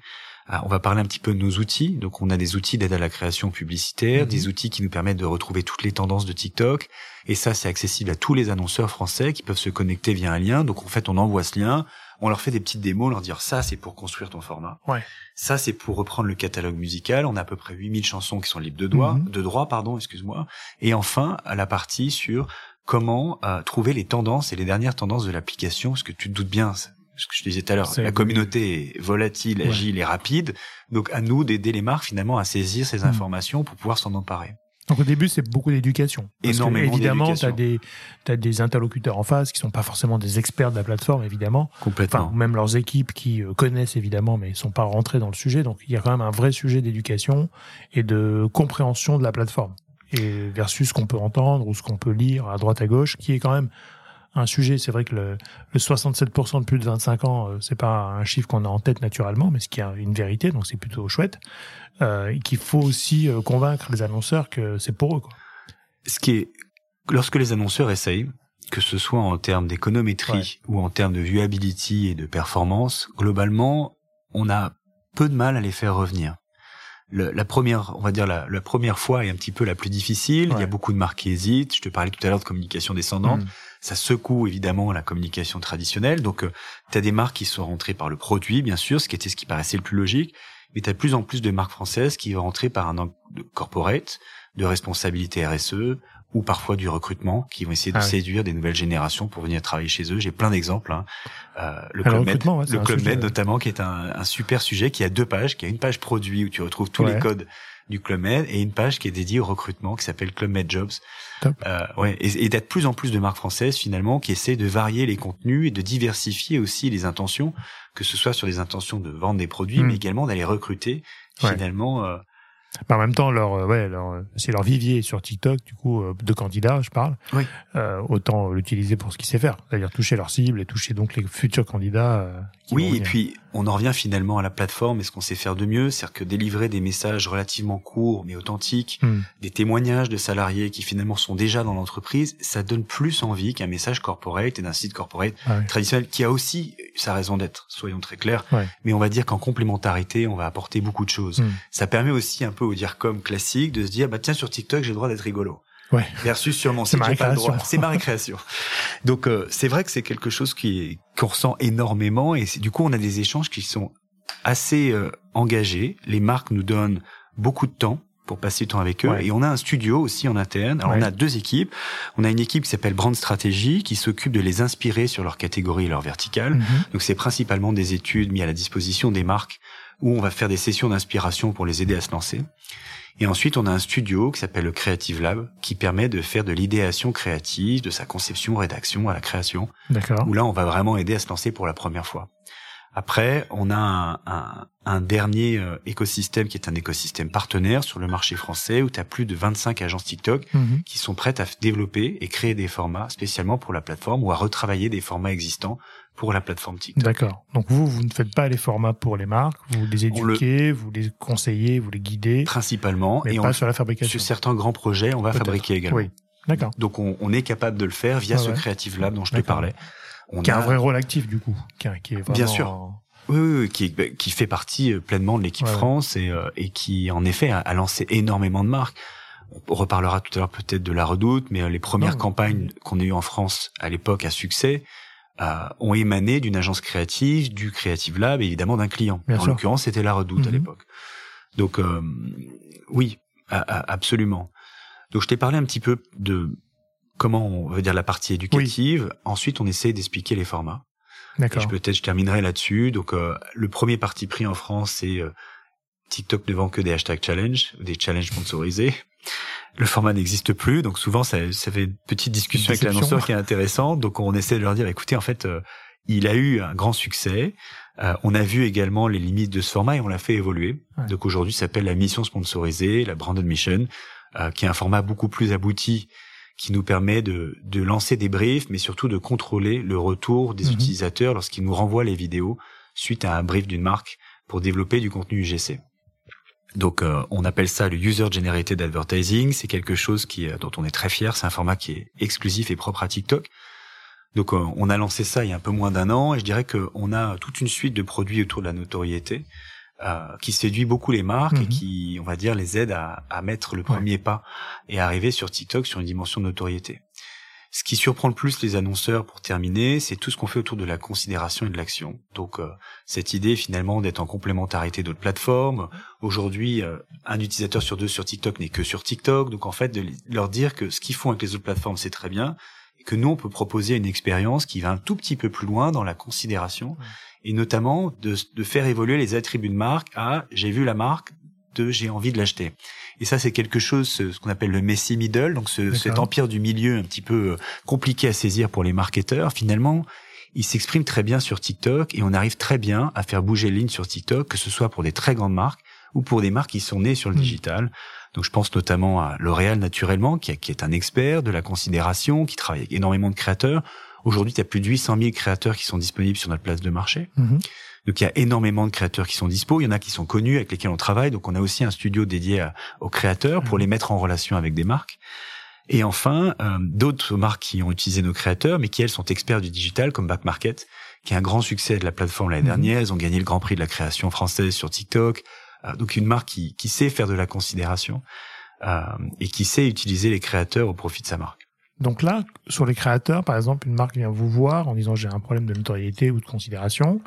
Euh, on va parler un petit peu de nos outils. Donc on a des outils d'aide à la création publicitaire, Mhm. des outils qui nous permettent de retrouver toutes les tendances de TikTok. Et ça, c'est accessible à tous les annonceurs français qui peuvent se connecter via un lien. Donc en fait, on envoie ce lien, on leur fait des petites démos, leur dire ça, c'est pour construire ton format. Ouais. Ça, c'est pour reprendre le catalogue musical. On a à peu près 8000 chansons qui sont libres de droit, Mhm. de droit, pardon, excuse-moi. Et enfin, la partie sur comment euh, trouver les tendances et les dernières tendances de l'application, parce que tu te doutes bien, ce que je disais tout à l'heure, la communauté est volatile, Ouais. agile et rapide. Donc à nous d'aider les marques finalement à saisir ces Mhm. informations pour pouvoir s'en emparer. Donc au début, c'est beaucoup d'éducation. Parce que, Énormément Évidemment, tu d'éducation. as des, t'as des interlocuteurs en face qui sont pas forcément des experts de la plateforme, évidemment. Complètement. Enfin, même leurs équipes qui euh, connaissent évidemment, mais sont pas rentrées dans le sujet. Donc il y a quand même un vrai sujet d'éducation et de compréhension de la plateforme. Et versus ce qu'on peut entendre ou ce qu'on peut lire à droite à gauche, qui est quand même un sujet. C'est vrai que le, le 67% de plus de 25 ans, euh, c'est pas un chiffre qu'on a en tête naturellement, mais ce qui est une vérité, donc c'est plutôt chouette. Euh, et qu'il faut aussi euh, convaincre les annonceurs que c'est pour eux. Quoi. ce qui est lorsque les annonceurs essayent, que ce soit en termes d'économétrie ou en termes de viewability et de performance, globalement, on a peu de mal à les faire revenir. Le- la première, on va dire la, la première fois est un petit peu la plus difficile. Il y a beaucoup de marques qui hésitent. Je te parlais tout à l'heure de communication descendante. Mm. Ça secoue évidemment la communication traditionnelle. Donc, tu as des marques qui sont rentrées par le produit, bien sûr, ce qui était ce qui paraissait le plus logique. Mais tu as de plus en plus de marques françaises qui vont rentrer par un angle de corporate, de responsabilité RSE, ou parfois du recrutement, qui vont essayer de Ah oui. séduire des nouvelles générations pour venir travailler chez eux. J'ai plein d'exemples. Hein. Euh, le Ah, le Club Med, ouais, le Club notamment, qui est un, un super sujet, qui a deux pages, qui a une page produit où tu retrouves tous Ouais. les codes du Club Med et une page qui est dédiée au recrutement qui s'appelle Club Med Jobs. Top. Euh, ouais, et, et d'être plus en plus de marques françaises finalement qui essaient de varier les contenus et de diversifier aussi les intentions, que ce soit sur des intentions de vendre des produits, Mm. mais également d'aller recruter Ouais. finalement. euh, Bah, en même temps, leur, euh, ouais, leur, c'est leur vivier sur TikTok, du coup, euh, de candidats, je parle. Oui. Euh, autant l'utiliser pour ce qu'il sait faire, c'est-à-dire toucher leur cible et toucher donc les futurs candidats. euh, qui vont Oui, et puis on en revient finalement à la plateforme et ce qu'on sait faire de mieux, c'est-à-dire que délivrer des messages relativement courts mais authentiques, Hmm. des témoignages de salariés qui finalement sont déjà dans l'entreprise, ça donne plus envie qu'un message corporate et d'un site corporate Ah traditionnel qui a aussi sa raison d'être, soyons très clairs. Ouais. Mais on va dire qu'en complémentarité, on va apporter beaucoup de choses. Hmm. Ça permet aussi un peu dire comme classique de se dire bah tiens sur TikTok j'ai le droit d'être rigolo. Ouais. Versus sur mon C'est site j'ai pas le récréation. droit. C'est ma récréation. Donc euh, c'est vrai que c'est quelque chose qui qu'on ressent énormément et du coup on a des échanges qui sont assez euh, engagés. Les marques nous donnent beaucoup de temps pour passer du temps avec eux Ouais. et on a un studio aussi en interne. Alors Ouais. on a deux équipes. On a une équipe qui s'appelle Brand Strategy qui s'occupe de les inspirer sur leur catégorie et leur verticale. Mhm. Donc c'est principalement des études mises à la disposition des marques où on va faire des sessions d'inspiration pour les aider à se lancer. Et ensuite, on a un studio qui s'appelle le Creative Lab qui permet de faire de l'idéation créative, de sa conception, rédaction à la création, D'accord. où là, on va vraiment aider à se lancer pour la première fois. Après, on a un, un- un dernier euh, écosystème qui est un écosystème partenaire sur le marché français où tu as plus de 25 agences TikTok Mhm. qui sont prêtes à développer et créer des formats spécialement pour la plateforme ou à retravailler des formats existants pour la plateforme TikTok. D'accord. Donc vous, vous ne faites pas les formats pour les marques, vous les le- éduquez, vous les conseillez, vous les guidez, Principalement, mais et pas on, sur la fabrication. sur certains grands projets, on va fabriquer également. Oui. D'accord. Donc on, on est capable de le faire via Ouais, ce. Creative Lab dont je te parlais. On Qui a a- un vrai rôle actif du coup, qui, est vraiment Bien sûr. en- Oui, oui, oui, qui, bah, qui fait partie euh, pleinement de l'équipe Ouais. France et, euh, et qui, en effet, a, a lancé énormément de marques. On reparlera tout à l'heure peut-être de la Redoute, mais euh, les premières Non. campagnes qu'on a eues en France à l'époque à succès, ont émané d'une agence créative, du Creative Lab, et évidemment d'un client. en l'occurrence, c'était la Redoute à mhm. l'époque. Donc oui, absolument. Donc je t'ai parlé un petit peu de comment on veut dire la partie éducative. Ensuite, on essaie d'expliquer les formats. D'accord. Peut-être je terminerai là-dessus. Donc euh, le premier parti pris en France, c'est euh, TikTok ne vend que des hashtags challenge, des challenges sponsorisés. Le format n'existe plus, donc souvent ça, ça fait une petite discussion avec l'annonceur qui est intéressante. Donc on essaie de leur dire, écoutez, en fait, euh, il a eu un grand succès. on a vu également les limites de ce format et on l'a fait évoluer. Donc aujourd'hui, ça s'appelle la mission sponsorisée, la branded mission, qui est un format beaucoup plus abouti qui nous permet de, de lancer des briefs, mais surtout de contrôler le retour des mhm. utilisateurs lorsqu'ils nous renvoient les vidéos suite à un brief d'une marque pour développer du contenu UGC. Donc euh, on appelle ça le User Generated Advertising. C'est quelque chose qui dont on est très fier. C'est un format qui est exclusif et propre à TikTok. Donc euh, on a lancé ça il y a un peu moins d'un an et je dirais qu'on a toute une suite de produits autour de la notoriété euh, qui séduit beaucoup les marques et mhm. qui, on va dire, les aide à, à mettre le premier pas et arriver sur TikTok sur une dimension de notoriété. Ce qui surprend le plus les annonceurs, pour terminer, c'est tout ce qu'on fait autour de la considération et de l'action. Donc euh, cette idée finalement d'être en complémentarité d'autres plateformes. Aujourd'hui, euh, un utilisateur sur deux sur TikTok n'est que sur TikTok. Donc en fait, de leur dire que ce qu'ils font avec les autres plateformes, c'est très bien, et que nous, on peut proposer une expérience qui va un tout petit peu plus loin dans la considération et notamment de, de, faire évoluer les attributs de marque à j'ai vu la marque de j'ai envie de l'acheter. Et ça, c'est quelque chose, ce, qu'on appelle le messy middle, donc ce, cet empire du milieu un petit peu euh, compliqué à saisir pour les marketeurs. Finalement, il s'exprime très bien sur TikTok et on arrive très bien à faire bouger les lignes sur TikTok, que ce soit pour des très grandes marques ou pour des marques qui sont nées sur le hmm. digital. Donc je pense notamment à L'Oréal naturellement, qui, qui, est un expert de la considération, qui travaille avec énormément de créateurs. Aujourd'hui, il y a plus de 800 000 créateurs qui sont disponibles sur notre place de marché. Mhm. Donc il y a énormément de créateurs qui sont dispo. Il y en a qui sont connus avec lesquels on travaille. Donc on a aussi un studio dédié aux créateurs pour mhm. les mettre en relation avec des marques. Et enfin, euh, d'autres marques qui ont utilisé nos créateurs, mais qui elles sont experts du digital, comme Back Market, qui est un grand succès de la plateforme l'année mhm. dernière. Elles ont gagné le Grand Prix de la création française sur TikTok. Euh, donc une marque qui, qui, sait faire de la considération euh, et qui sait utiliser les créateurs au profit de sa marque. Donc là, sur les créateurs, par exemple, une marque vient vous voir en disant j'ai un problème de notoriété ou de considération.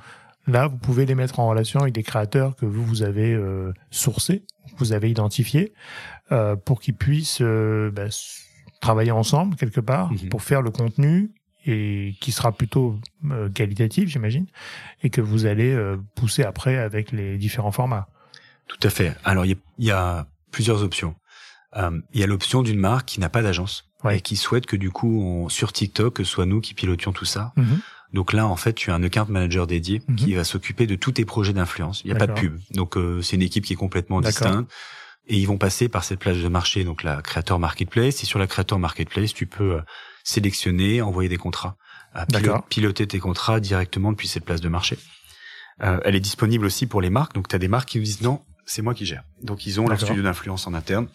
Là, vous pouvez les mettre en relation avec des créateurs que vous, vous avez euh, sourcés, vous avez identifiés, euh, pour qu'ils puissent euh, bah, travailler ensemble quelque part mhm. pour faire le contenu et qui sera plutôt euh, qualitatif, j'imagine, et que vous allez euh, pousser après avec les différents formats. Tout à fait. Alors, il y, y, a plusieurs options. Il y a l'option d'une marque qui n'a pas d'agence et qui souhaite que du coup, on, sur TikTok, ce soit nous qui pilotions tout ça. Mhm. Donc là, en fait, tu as un account manager dédié mhm. qui va s'occuper de tous tes projets d'influence. Il n'y a pas de pub. Donc euh, c'est une équipe qui est complètement distincte. Et ils vont passer par cette plage de marché, donc la Creator Marketplace. Et sur la Creator Marketplace, tu peux euh, sélectionner, envoyer des contrats, piloter tes contrats directement depuis cette place de marché. Euh, elle est disponible aussi pour les marques. Donc tu as des marques qui nous disent non, c'est moi qui gère. Donc ils ont leur studio d'influence en interne.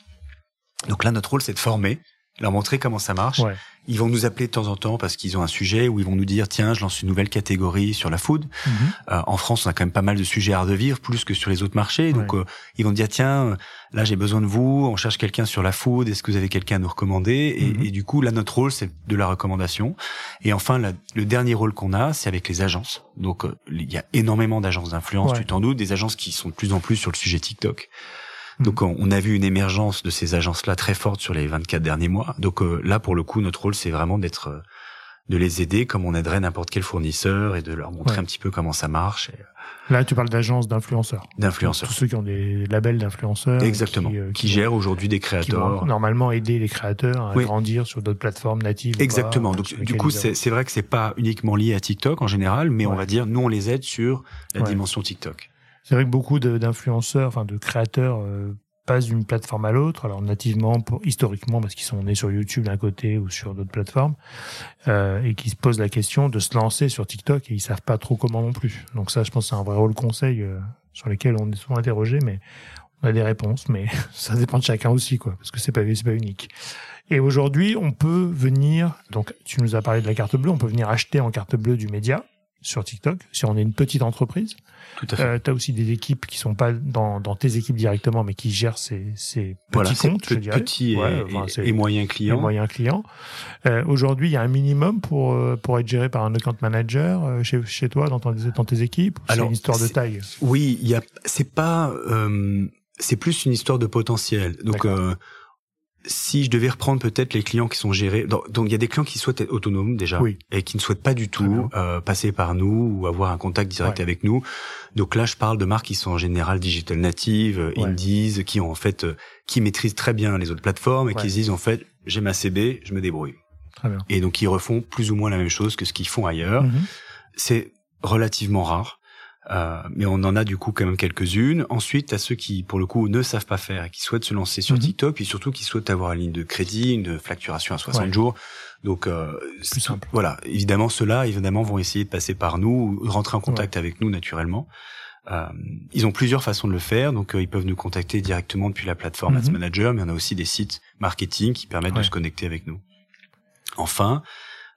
Donc là, notre rôle, c'est de former leur montrer comment ça marche. Ils vont nous appeler de temps en temps parce qu'ils ont un sujet où ils vont nous dire tiens, je lance une nouvelle catégorie sur la food. Mhm. Euh, en France, on a quand même pas mal de sujets à vivre, plus que sur les autres marchés. Donc, euh, ils vont dire tiens, là j'ai besoin de vous, on cherche quelqu'un sur la food. Est-ce que vous avez quelqu'un à nous recommander? Et, mhm. et, du coup, là notre rôle c'est de la recommandation. Et enfin, le dernier rôle qu'on a, c'est avec les agences. Donc, euh, il y a énormément d'agences d'influence, tu t'en doutes, des agences qui sont de plus en plus sur le sujet TikTok. Donc on a vu une émergence de ces agences-là très forte sur les 24 derniers mois. Donc euh, là, pour le coup, notre rôle, c'est vraiment d'être euh, de les aider comme on aiderait n'importe quel fournisseur et de leur montrer un petit peu comment ça marche. Euh, là, tu parles d'agences d'influenceurs. D'influenceurs. Tous ceux qui ont des labels d'influenceurs. Exactement. Qui, gèrent aujourd'hui des créateurs. Qui normalement aider les créateurs à grandir sur d'autres plateformes natives. Exactement. Donc, du coup, c'est vrai que c'est pas uniquement lié à TikTok en général, mais on va dire, nous, on les aide sur la dimension TikTok. C'est vrai que beaucoup d'influenceurs, enfin de créateurs, euh, passent d'une plateforme à l'autre. Alors nativement, historiquement, parce qu'ils sont nés sur YouTube d'un côté ou sur d'autres plateformes, euh, et qui se posent la question de se lancer sur TikTok et ils savent pas trop comment non plus. Donc ça, je pense, c'est un vrai rôle conseil euh, sur lequel on est souvent interrogé, mais on a des réponses, mais *laughs* ça dépend de chacun aussi, quoi, parce que c'est pas pas unique. Et aujourd'hui, on peut venir, donc tu nous as parlé de la carte bleue, on peut venir acheter en carte bleue du média sur TikTok, si on est une petite entreprise. Tout à fait. Euh, tu as aussi des équipes qui sont pas dans, dans tes équipes directement, mais qui gèrent ces, ces petits comptes, je petits et, Ouais, enfin, et moyens clients. moyens clients. Euh, Aujourd'hui, il y a un minimum pour euh, pour être géré par un account manager chez chez toi dans, ton, dans tes équipes. C'est une histoire de taille? Oui, c'est pas, euh, c'est plus une histoire de potentiel. Donc, si je devais reprendre peut-être les clients qui sont gérés, donc donc il y a des clients qui souhaitent être autonomes déjà Oui. et qui ne souhaitent pas du tout euh, passer par nous ou avoir un contact direct Ouais. avec nous. Donc là, je parle de marques qui sont en général digital native, euh, Ouais. indies, qui ont en fait, euh, qui maîtrisent très bien les autres plateformes et Ouais. qui se disent en fait, j'ai ma CB, je me débrouille. Très bien. Et donc ils refont plus ou moins la même chose que ce qu'ils font ailleurs. Mhm. C'est relativement rare. Euh, mais on en a du coup quand même quelques-unes. Ensuite, à ceux qui, pour le coup, ne savent pas faire et qui souhaitent se lancer sur Mhm. TikTok, et surtout qui souhaitent avoir une ligne de crédit, une facturation à 60 Ouais. jours. Donc, euh, simple. Voilà, évidemment, ceux-là, évidemment, vont essayer de passer par nous, ou rentrer en contact avec nous naturellement. Euh, ils ont plusieurs façons de le faire, donc euh, ils peuvent nous contacter directement depuis la plateforme Mhm. Ads Manager, mais on a aussi des sites marketing qui permettent Ouais. de se connecter avec nous. Enfin,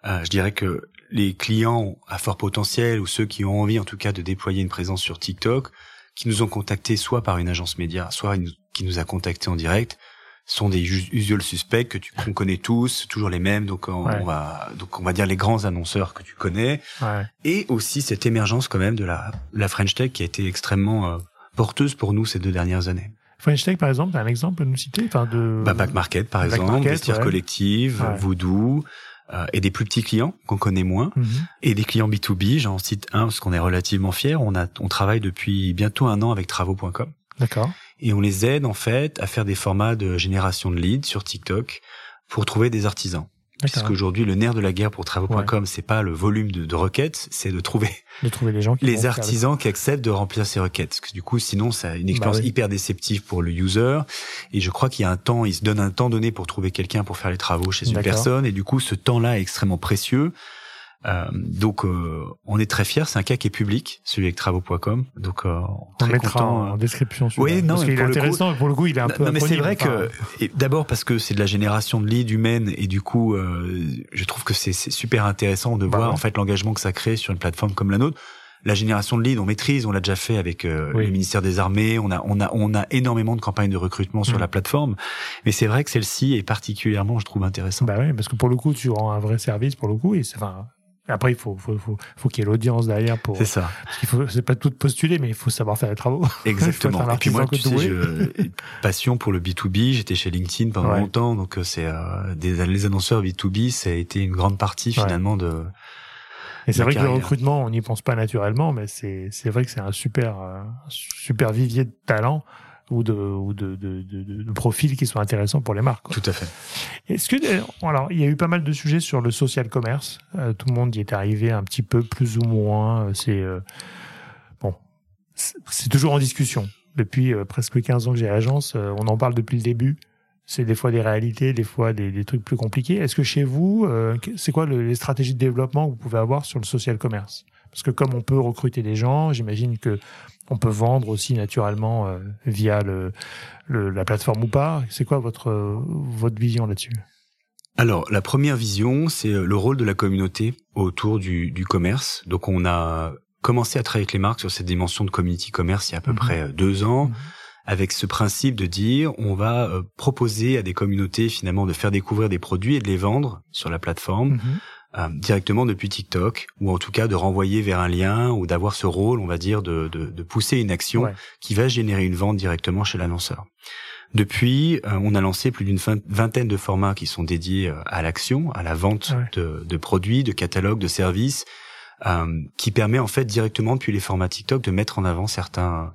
euh, je dirais que les clients à fort potentiel ou ceux qui ont envie en tout cas de déployer une présence sur TikTok, qui nous ont contactés soit par une agence média, soit une- qui nous a contactés en direct, sont des us- usual suspects que tu qu'on connaît tous, toujours les mêmes. Donc on, Ouais. on va donc on va dire les grands annonceurs que tu connais, Ouais. et aussi cette émergence quand même de la la French Tech qui a été extrêmement euh, porteuse pour nous ces deux dernières années. French Tech, par exemple, un exemple à nous citer? Enfin de... Bah, Back Market par Back exemple, Market, Vestiaire ouais. Collective. Voodoo, euh, et des plus petits clients qu'on connaît moins. Mhm. Et des clients B2B, j'en cite un parce qu'on est relativement fiers. On a, on travaille depuis bientôt un an avec travaux.com D'accord. et on les aide en fait à faire des formats de génération de leads sur TikTok pour trouver des artisans. Parce D'accord. qu'aujourd'hui, le nerf de la guerre pour travaux.com, c'est pas le volume de, de requêtes, c'est de trouver De trouver les gens qui les artisans qui acceptent de remplir ces requêtes. Parce que du coup, sinon, a une expérience Bah oui. hyper déceptive pour le user. Et je crois qu'il y a un temps, il se donne un temps donné pour trouver quelqu'un pour faire les travaux chez une personne. Et du coup, ce temps-là est extrêmement précieux. Euh, donc, euh, on est très fiers. C'est un cas qui est public, celui avec travaux.com. Donc, euh, On mettra content. en description. Oui, non, parce qu'il est le coup- intéressant. pour le coup, il est un Non, peu. non, mais c'est vrai enfin, que d'abord parce que c'est de la génération de leads humaine et du coup euh, je trouve que c'est super intéressant de Bah voir ouais. en fait l'engagement que ça crée sur une plateforme comme la nôtre. La génération de leads, on maîtrise, on l'a déjà fait avec euh, Oui. le ministère des Armées, on a on a on a énormément de campagnes de recrutement sur Mm. la plateforme, mais c'est vrai que celle-ci est particulièrement je trouve intéressante. Bah oui, parce que pour le coup, tu rends un vrai service pour le coup. Et c'est- enfin, après, il faut, faut, faut, faut qu'il y ait l'audience derrière pour. c'est ça. Parce qu'il faut, c'est pas tout de postuler, mais il faut savoir faire les travaux. *laughs* Exactement. Et puis moi, tu sais, je, passion pour le B2B. J'étais chez LinkedIn pendant Ouais. longtemps, donc euh, c'est euh, des les annonceurs B2B, ça a été une grande partie Ouais. finalement de Et c'est vrai que le recrutement, on n'y pense pas naturellement, mais c'est, c'est vrai que c'est un super, euh, super vivier de talent ou de, ou de, de, de, de- de profils qui sont intéressants pour les marques. quoi. tout à fait. Est-ce que euh, alors il y a eu pas mal de sujets sur le social commerce. Euh, tout le monde y est arrivé un petit peu plus ou moins. Euh, C'est euh, bon, c'est toujours en discussion. Depuis euh, presque 15 ans que j'ai l'agence, on en parle depuis le début. C'est des fois des réalités, des fois des, des trucs plus compliqués. Est-ce que chez vous, c'est quoi le- les stratégies de développement que vous pouvez avoir sur le social commerce? Parce que comme on peut recruter des gens, j'imagine que on peut vendre aussi naturellement euh, via le, le- la plateforme ou pas. C'est quoi votre euh, votre vision là-dessus? Alors, la première vision, c'est euh, le rôle de la communauté autour du, du commerce. Donc, on a commencé à travailler avec les marques sur cette dimension de community commerce il y a à peu Mhm. près euh, deux ans, Mhm. avec ce principe de dire, on va proposer à des communautés finalement de faire découvrir des produits et de les vendre sur la plateforme Mhm. Euh, directement depuis TikTok, ou en tout cas de renvoyer vers un lien ou d'avoir ce rôle, on va dire, de, de, de pousser une action Ouais. qui va générer une vente directement chez l'annonceur. Depuis, euh, on a lancé plus d'une vingtaine de formats qui sont dédiés euh, à l'action, à la vente Ouais. de, de produits, de catalogues, de services, euh, qui permet en fait directement depuis les formats TikTok de mettre en avant certains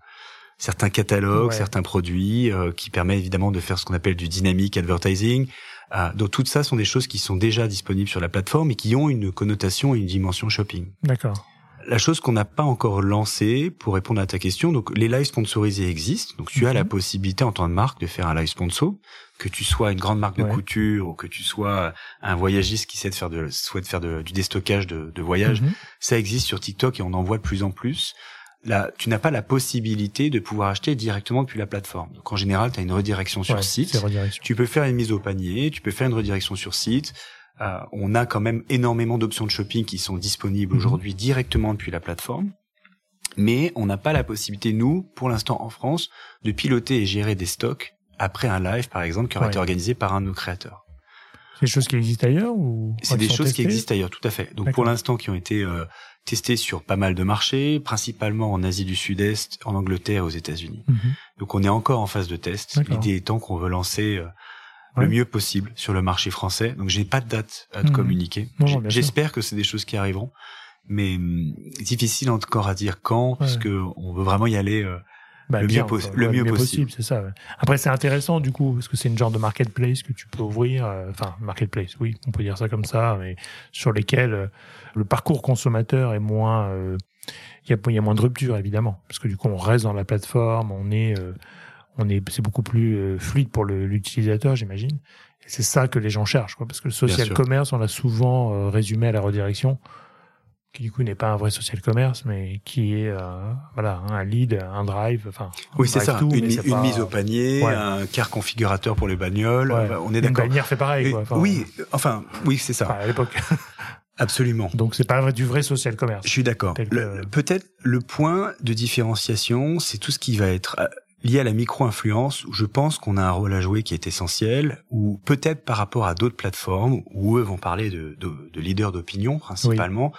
certains catalogues, Ouais. certains produits, euh, qui permet évidemment de faire ce qu'on appelle du dynamic advertising. Euh, donc tout ça sont des choses qui sont déjà disponibles sur la plateforme et qui ont une connotation et une dimension shopping. D'accord. La chose qu'on n'a pas encore lancée, pour répondre à ta question, donc les lives sponsorisés existent. Donc tu as Mhm. la possibilité en tant que marque de faire un live sponsor, que tu sois une grande marque de Ouais. couture ou que tu sois un voyagiste qui sait de faire de, souhaite faire de- du déstockage de, de voyage. Mhm. Ça existe sur TikTok et on en voit de plus en plus. Là, tu n'as pas la possibilité de pouvoir acheter directement depuis la plateforme. Donc en général, tu as une redirection sur Ouais, site. Redirection. Tu peux faire une mise au panier, tu peux faire une redirection sur site. Euh, on a quand même énormément d'options de shopping qui sont disponibles Mhm. aujourd'hui directement depuis la plateforme. Mais on n'a pas la possibilité, nous, pour l'instant en France, de piloter et gérer des stocks après un live, par exemple, qui aurait Ouais. été organisé par un de nos créateurs. C'est des choses qui existent ailleurs ou C'est des choses qui existent ailleurs, tout à fait. Donc pour l'instant, qui ont été euh, testées sur pas mal de marchés, principalement en Asie du Sud-Est, en Angleterre et aux États-Unis. Mhm. Donc on est encore en phase de test. L'idée étant qu'on veut lancer euh, Ouais. le mieux possible sur le marché français. Donc j'ai pas de date à te Mhm. communiquer. J'espère que c'est des choses qui arriveront, mais hum, difficile encore à dire quand, parce Ouais. que on veut vraiment y aller. euh, Bah, Le bien, mieux possi- quoi. le Ouais, mieux possible. c'est ça. ouais. Après, c'est intéressant du coup parce que c'est une genre de marketplace que tu peux ouvrir. euh, Enfin, marketplace, oui, on peut dire ça comme ça, mais sur lesquels euh, le parcours consommateur est moins. euh, Il y, a, il y a moins de rupture évidemment, parce que du coup, on reste dans la plateforme, on est, euh, on est, c'est beaucoup plus euh, fluide pour l'utilisateur, j'imagine. Et c'est ça que les gens cherchent, quoi, parce que le social commerce, on l'a souvent euh, résumé à la redirection qui du coup n'est pas un vrai social commerce, mais qui est euh, voilà un lead, un drive, enfin Oui, c'est ça. une mi- une pas- mise au panier, Ouais. un car configurateur pour les bagnoles. Ouais. Bah, on est Une d'accord. bannière fait pareil, quoi. Enfin, oui, enfin, oui, c'est ça. enfin, à l'époque. *laughs* Absolument. Donc c'est pas du vrai social commerce. Je suis d'accord. Que- Peut-être le point de différenciation, c'est tout ce qui va être euh, lié à la micro-influence, où je pense qu'on a un rôle à jouer qui est essentiel, ou peut-être par rapport à d'autres plateformes, où eux vont parler de, de, de leaders d'opinion principalement.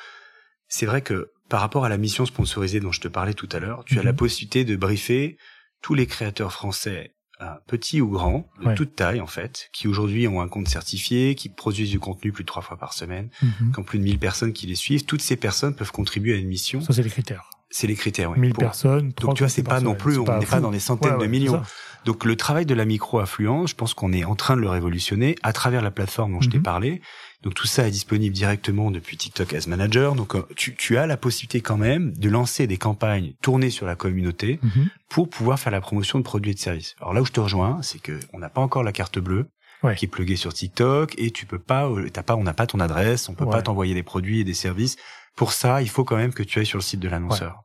C'est vrai que par rapport à la mission sponsorisée dont je te parlais tout à l'heure, tu as Mhm. la possibilité de briefer tous les créateurs français, euh, petits ou grands, de Ouais. toute taille en fait, qui aujourd'hui ont un compte certifié, qui produisent du contenu plus de trois fois par semaine, Mhm. qui ont plus de 1000 personnes qui les suivent. Toutes ces personnes peuvent contribuer à une mission. Ça c'est les critères. C'est les critères. Oui. 1000 Pour- personnes. Donc tu vois, c'est pas non plus, on n'est pas dans des centaines de millions. Donc le travail de la micro-affluence, je pense qu'on est en train de le révolutionner à travers la plateforme dont je t'ai Mhm. parlé. Donc tout ça est disponible directement depuis TikTok As Manager. Donc euh, tu, tu as la possibilité quand même de lancer des campagnes tournées sur la communauté Mhm. pour pouvoir faire la promotion de produits et de services. Alors là où je te rejoins, c'est que on n'a pas encore la carte bleue Ouais. qui est pluguée sur TikTok et tu peux pas, euh, t'as pas, on n'a pas ton adresse, on peut Ouais. pas t'envoyer des produits et des services. Pour ça, il faut quand même que tu ailles sur le site de l'annonceur.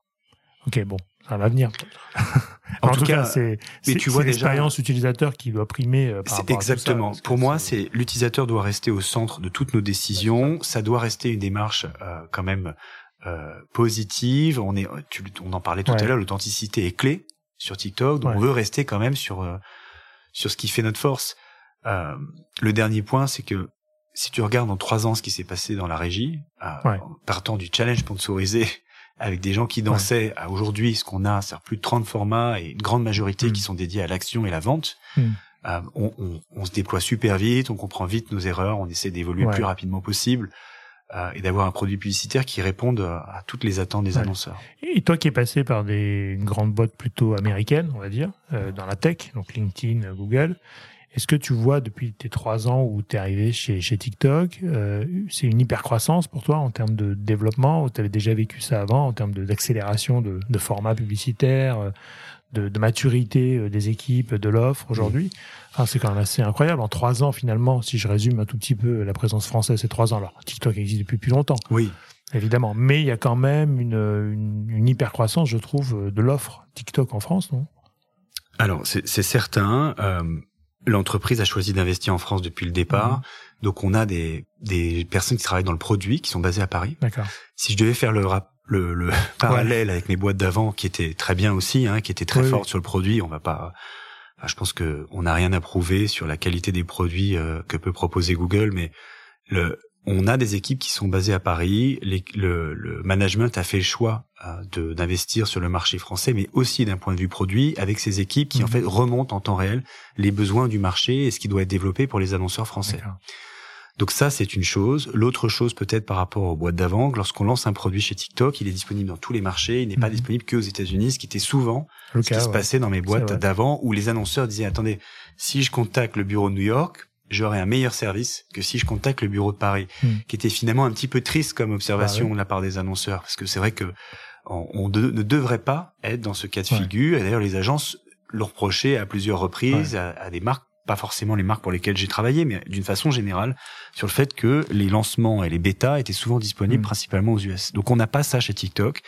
Ok, bon, ça va venir. En, En, tout, cas, c'est déjà- l'expérience utilisateur qui doit primer. euh, par rapport à tout ça, exactement. Pour moi, c'est l'utilisateur doit rester au centre de toutes nos décisions. Ça doit rester une démarche euh, quand même euh, positive. On est, tu, on en parlait tout Ouais. à l'heure, l'authenticité est clé sur TikTok. Donc Ouais. on veut rester quand même sur euh, sur ce qui fait notre force. Euh, le dernier point, c'est que si tu regardes en trois ans ce qui s'est passé dans la régie, euh, Ouais. en partant du challenge sponsorisé avec des gens qui dansaient à aujourd'hui ce qu'on a, c'est plus de 30 formats et une grande majorité Mm. qui sont dédiés à l'action et la vente. Mm. Euh, on, on- on se déploie super vite, on comprend vite nos erreurs, on essaie d'évoluer Ouais. le plus rapidement possible euh, et d'avoir un produit publicitaire qui réponde à, toutes les attentes des Ouais. annonceurs. Et toi qui es passé par des grandes boîtes plutôt américaines, on va dire, euh, dans la tech, donc LinkedIn, Google, est-ce que tu vois depuis tes trois ans où tu es arrivé chez, chez TikTok, euh, c'est une hypercroissance pour toi en termes de développement, ou tu avais déjà vécu ça avant, en termes d'accélération de, de format publicitaire, euh, de, de maturité euh, des équipes, de l'offre aujourd'hui? Enfin, C'est quand même assez incroyable. En trois ans, finalement, si je résume un tout petit peu la présence française, c'est trois ans. Alors, TikTok existe depuis plus longtemps Oui, évidemment. Mais il y a quand même une, une, une hypercroissance, je trouve, de l'offre TikTok en France, non? Alors c'est c'est certain. euh, L'entreprise a choisi d'investir en France depuis le départ, Mhm. donc on a des, des personnes qui travaillent dans le produit, qui sont basées à Paris. D'accord. Si je devais faire le, rap, le, le *laughs* parallèle avec mes boîtes d'avant, qui étaient très bien aussi, hein, qui étaient très Oui, fortes oui. sur le produit, on va pas. enfin, je pense que on n'a rien à prouver sur la qualité des produits euh, que peut proposer Google, mais le, on a des équipes qui sont basées à Paris. Les- le, le management a fait le choix euh, de- d'investir sur le marché français, mais aussi d'un point de vue produit, avec ces équipes qui en Mhm. fait remontent en temps réel les besoins du marché et ce qui doit être développé pour les annonceurs français. Donc ça, c'est une chose. L'autre chose, peut-être par rapport aux boîtes d'avant, lorsqu'on lance un produit chez TikTok, il est disponible dans tous les marchés, il n'est pas Mhm. disponible que aux États-Unis, ce qui était souvent Le ce qui se passait dans mes boîtes d'avant, où les annonceurs disaient, attendez, si je contacte le bureau de New York, j'aurai un meilleur service que si je contacte le bureau de Paris, Mhm. qui était finalement un petit peu triste comme observation Ah de la part des annonceurs, parce que c'est vrai que on, de- ne devrait pas être dans ce cas de Ouais. figure, et d'ailleurs les agences le reprochaient à plusieurs reprises à, à des marques, pas forcément les marques pour lesquelles j'ai travaillé, mais d'une façon générale, sur le fait que les lancements et les bêtas étaient souvent disponibles Mhm. principalement aux US. Donc on n'a pas ça chez TikTok.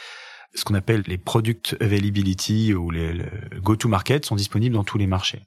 Ce qu'on appelle les product availability ou les, le go-to-market sont disponibles dans tous les marchés.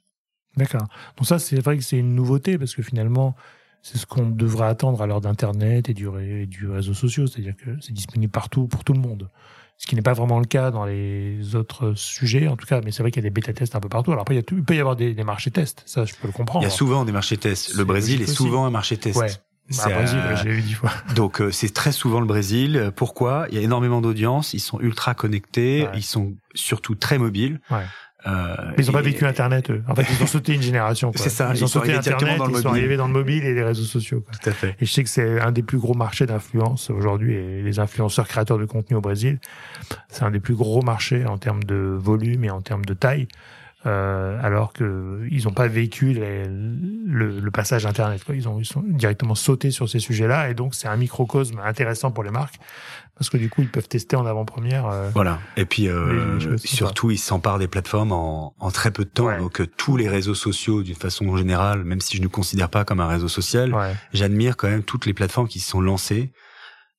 D'accord. Donc ça, c'est vrai que c'est une nouveauté parce que finalement, c'est ce qu'on devrait attendre à l'heure d'Internet et du, et du réseau social, c'est-à-dire que c'est disponible partout pour tout le monde. Ce qui n'est pas vraiment le cas dans les autres sujets, en tout cas, mais c'est vrai qu'il y a des bêta-tests un peu partout. Alors après, il, y a il peut y avoir des, des marchés tests, ça je peux le comprendre. Il y a souvent des marchés tests. Le Brésil est souvent un marché test. Ouais. Bah, Brésil, euh... j'ai eu dix fois. *laughs* Donc euh, c'est très souvent le Brésil. Pourquoi? Il y a énormément d'audience, ils sont ultra connectés, ouais. ils sont surtout très mobiles. Ouais. Euh, ils n'ont pas vécu Internet, eux. En fait, ils ont sauté une génération. *laughs* C'est ça. Ils, ils ont sauté Internet, dans le ils sont arrivés dans le mobile et les réseaux sociaux. Quoi. Tout à fait. Et je sais que c'est un des plus gros marchés d'influence aujourd'hui. Et les influenceurs créateurs de contenu au Brésil, c'est un des plus gros marchés en termes de volume et en termes de taille. Euh, alors que ils n'ont pas vécu les, le, le, passage Internet. Quoi. Ils, ont, ils sont directement sautés sur ces sujets-là, et donc c'est un microcosme intéressant pour les marques parce que du coup ils peuvent tester en avant-première. Euh, voilà. Et puis euh, les, surtout ils s'emparent des plateformes en, en, très peu de temps. Ouais. Donc euh, tous les réseaux sociaux, d'une façon générale, même si je ne considère pas comme un réseau social, ouais. j'admire quand même toutes les plateformes qui se sont lancées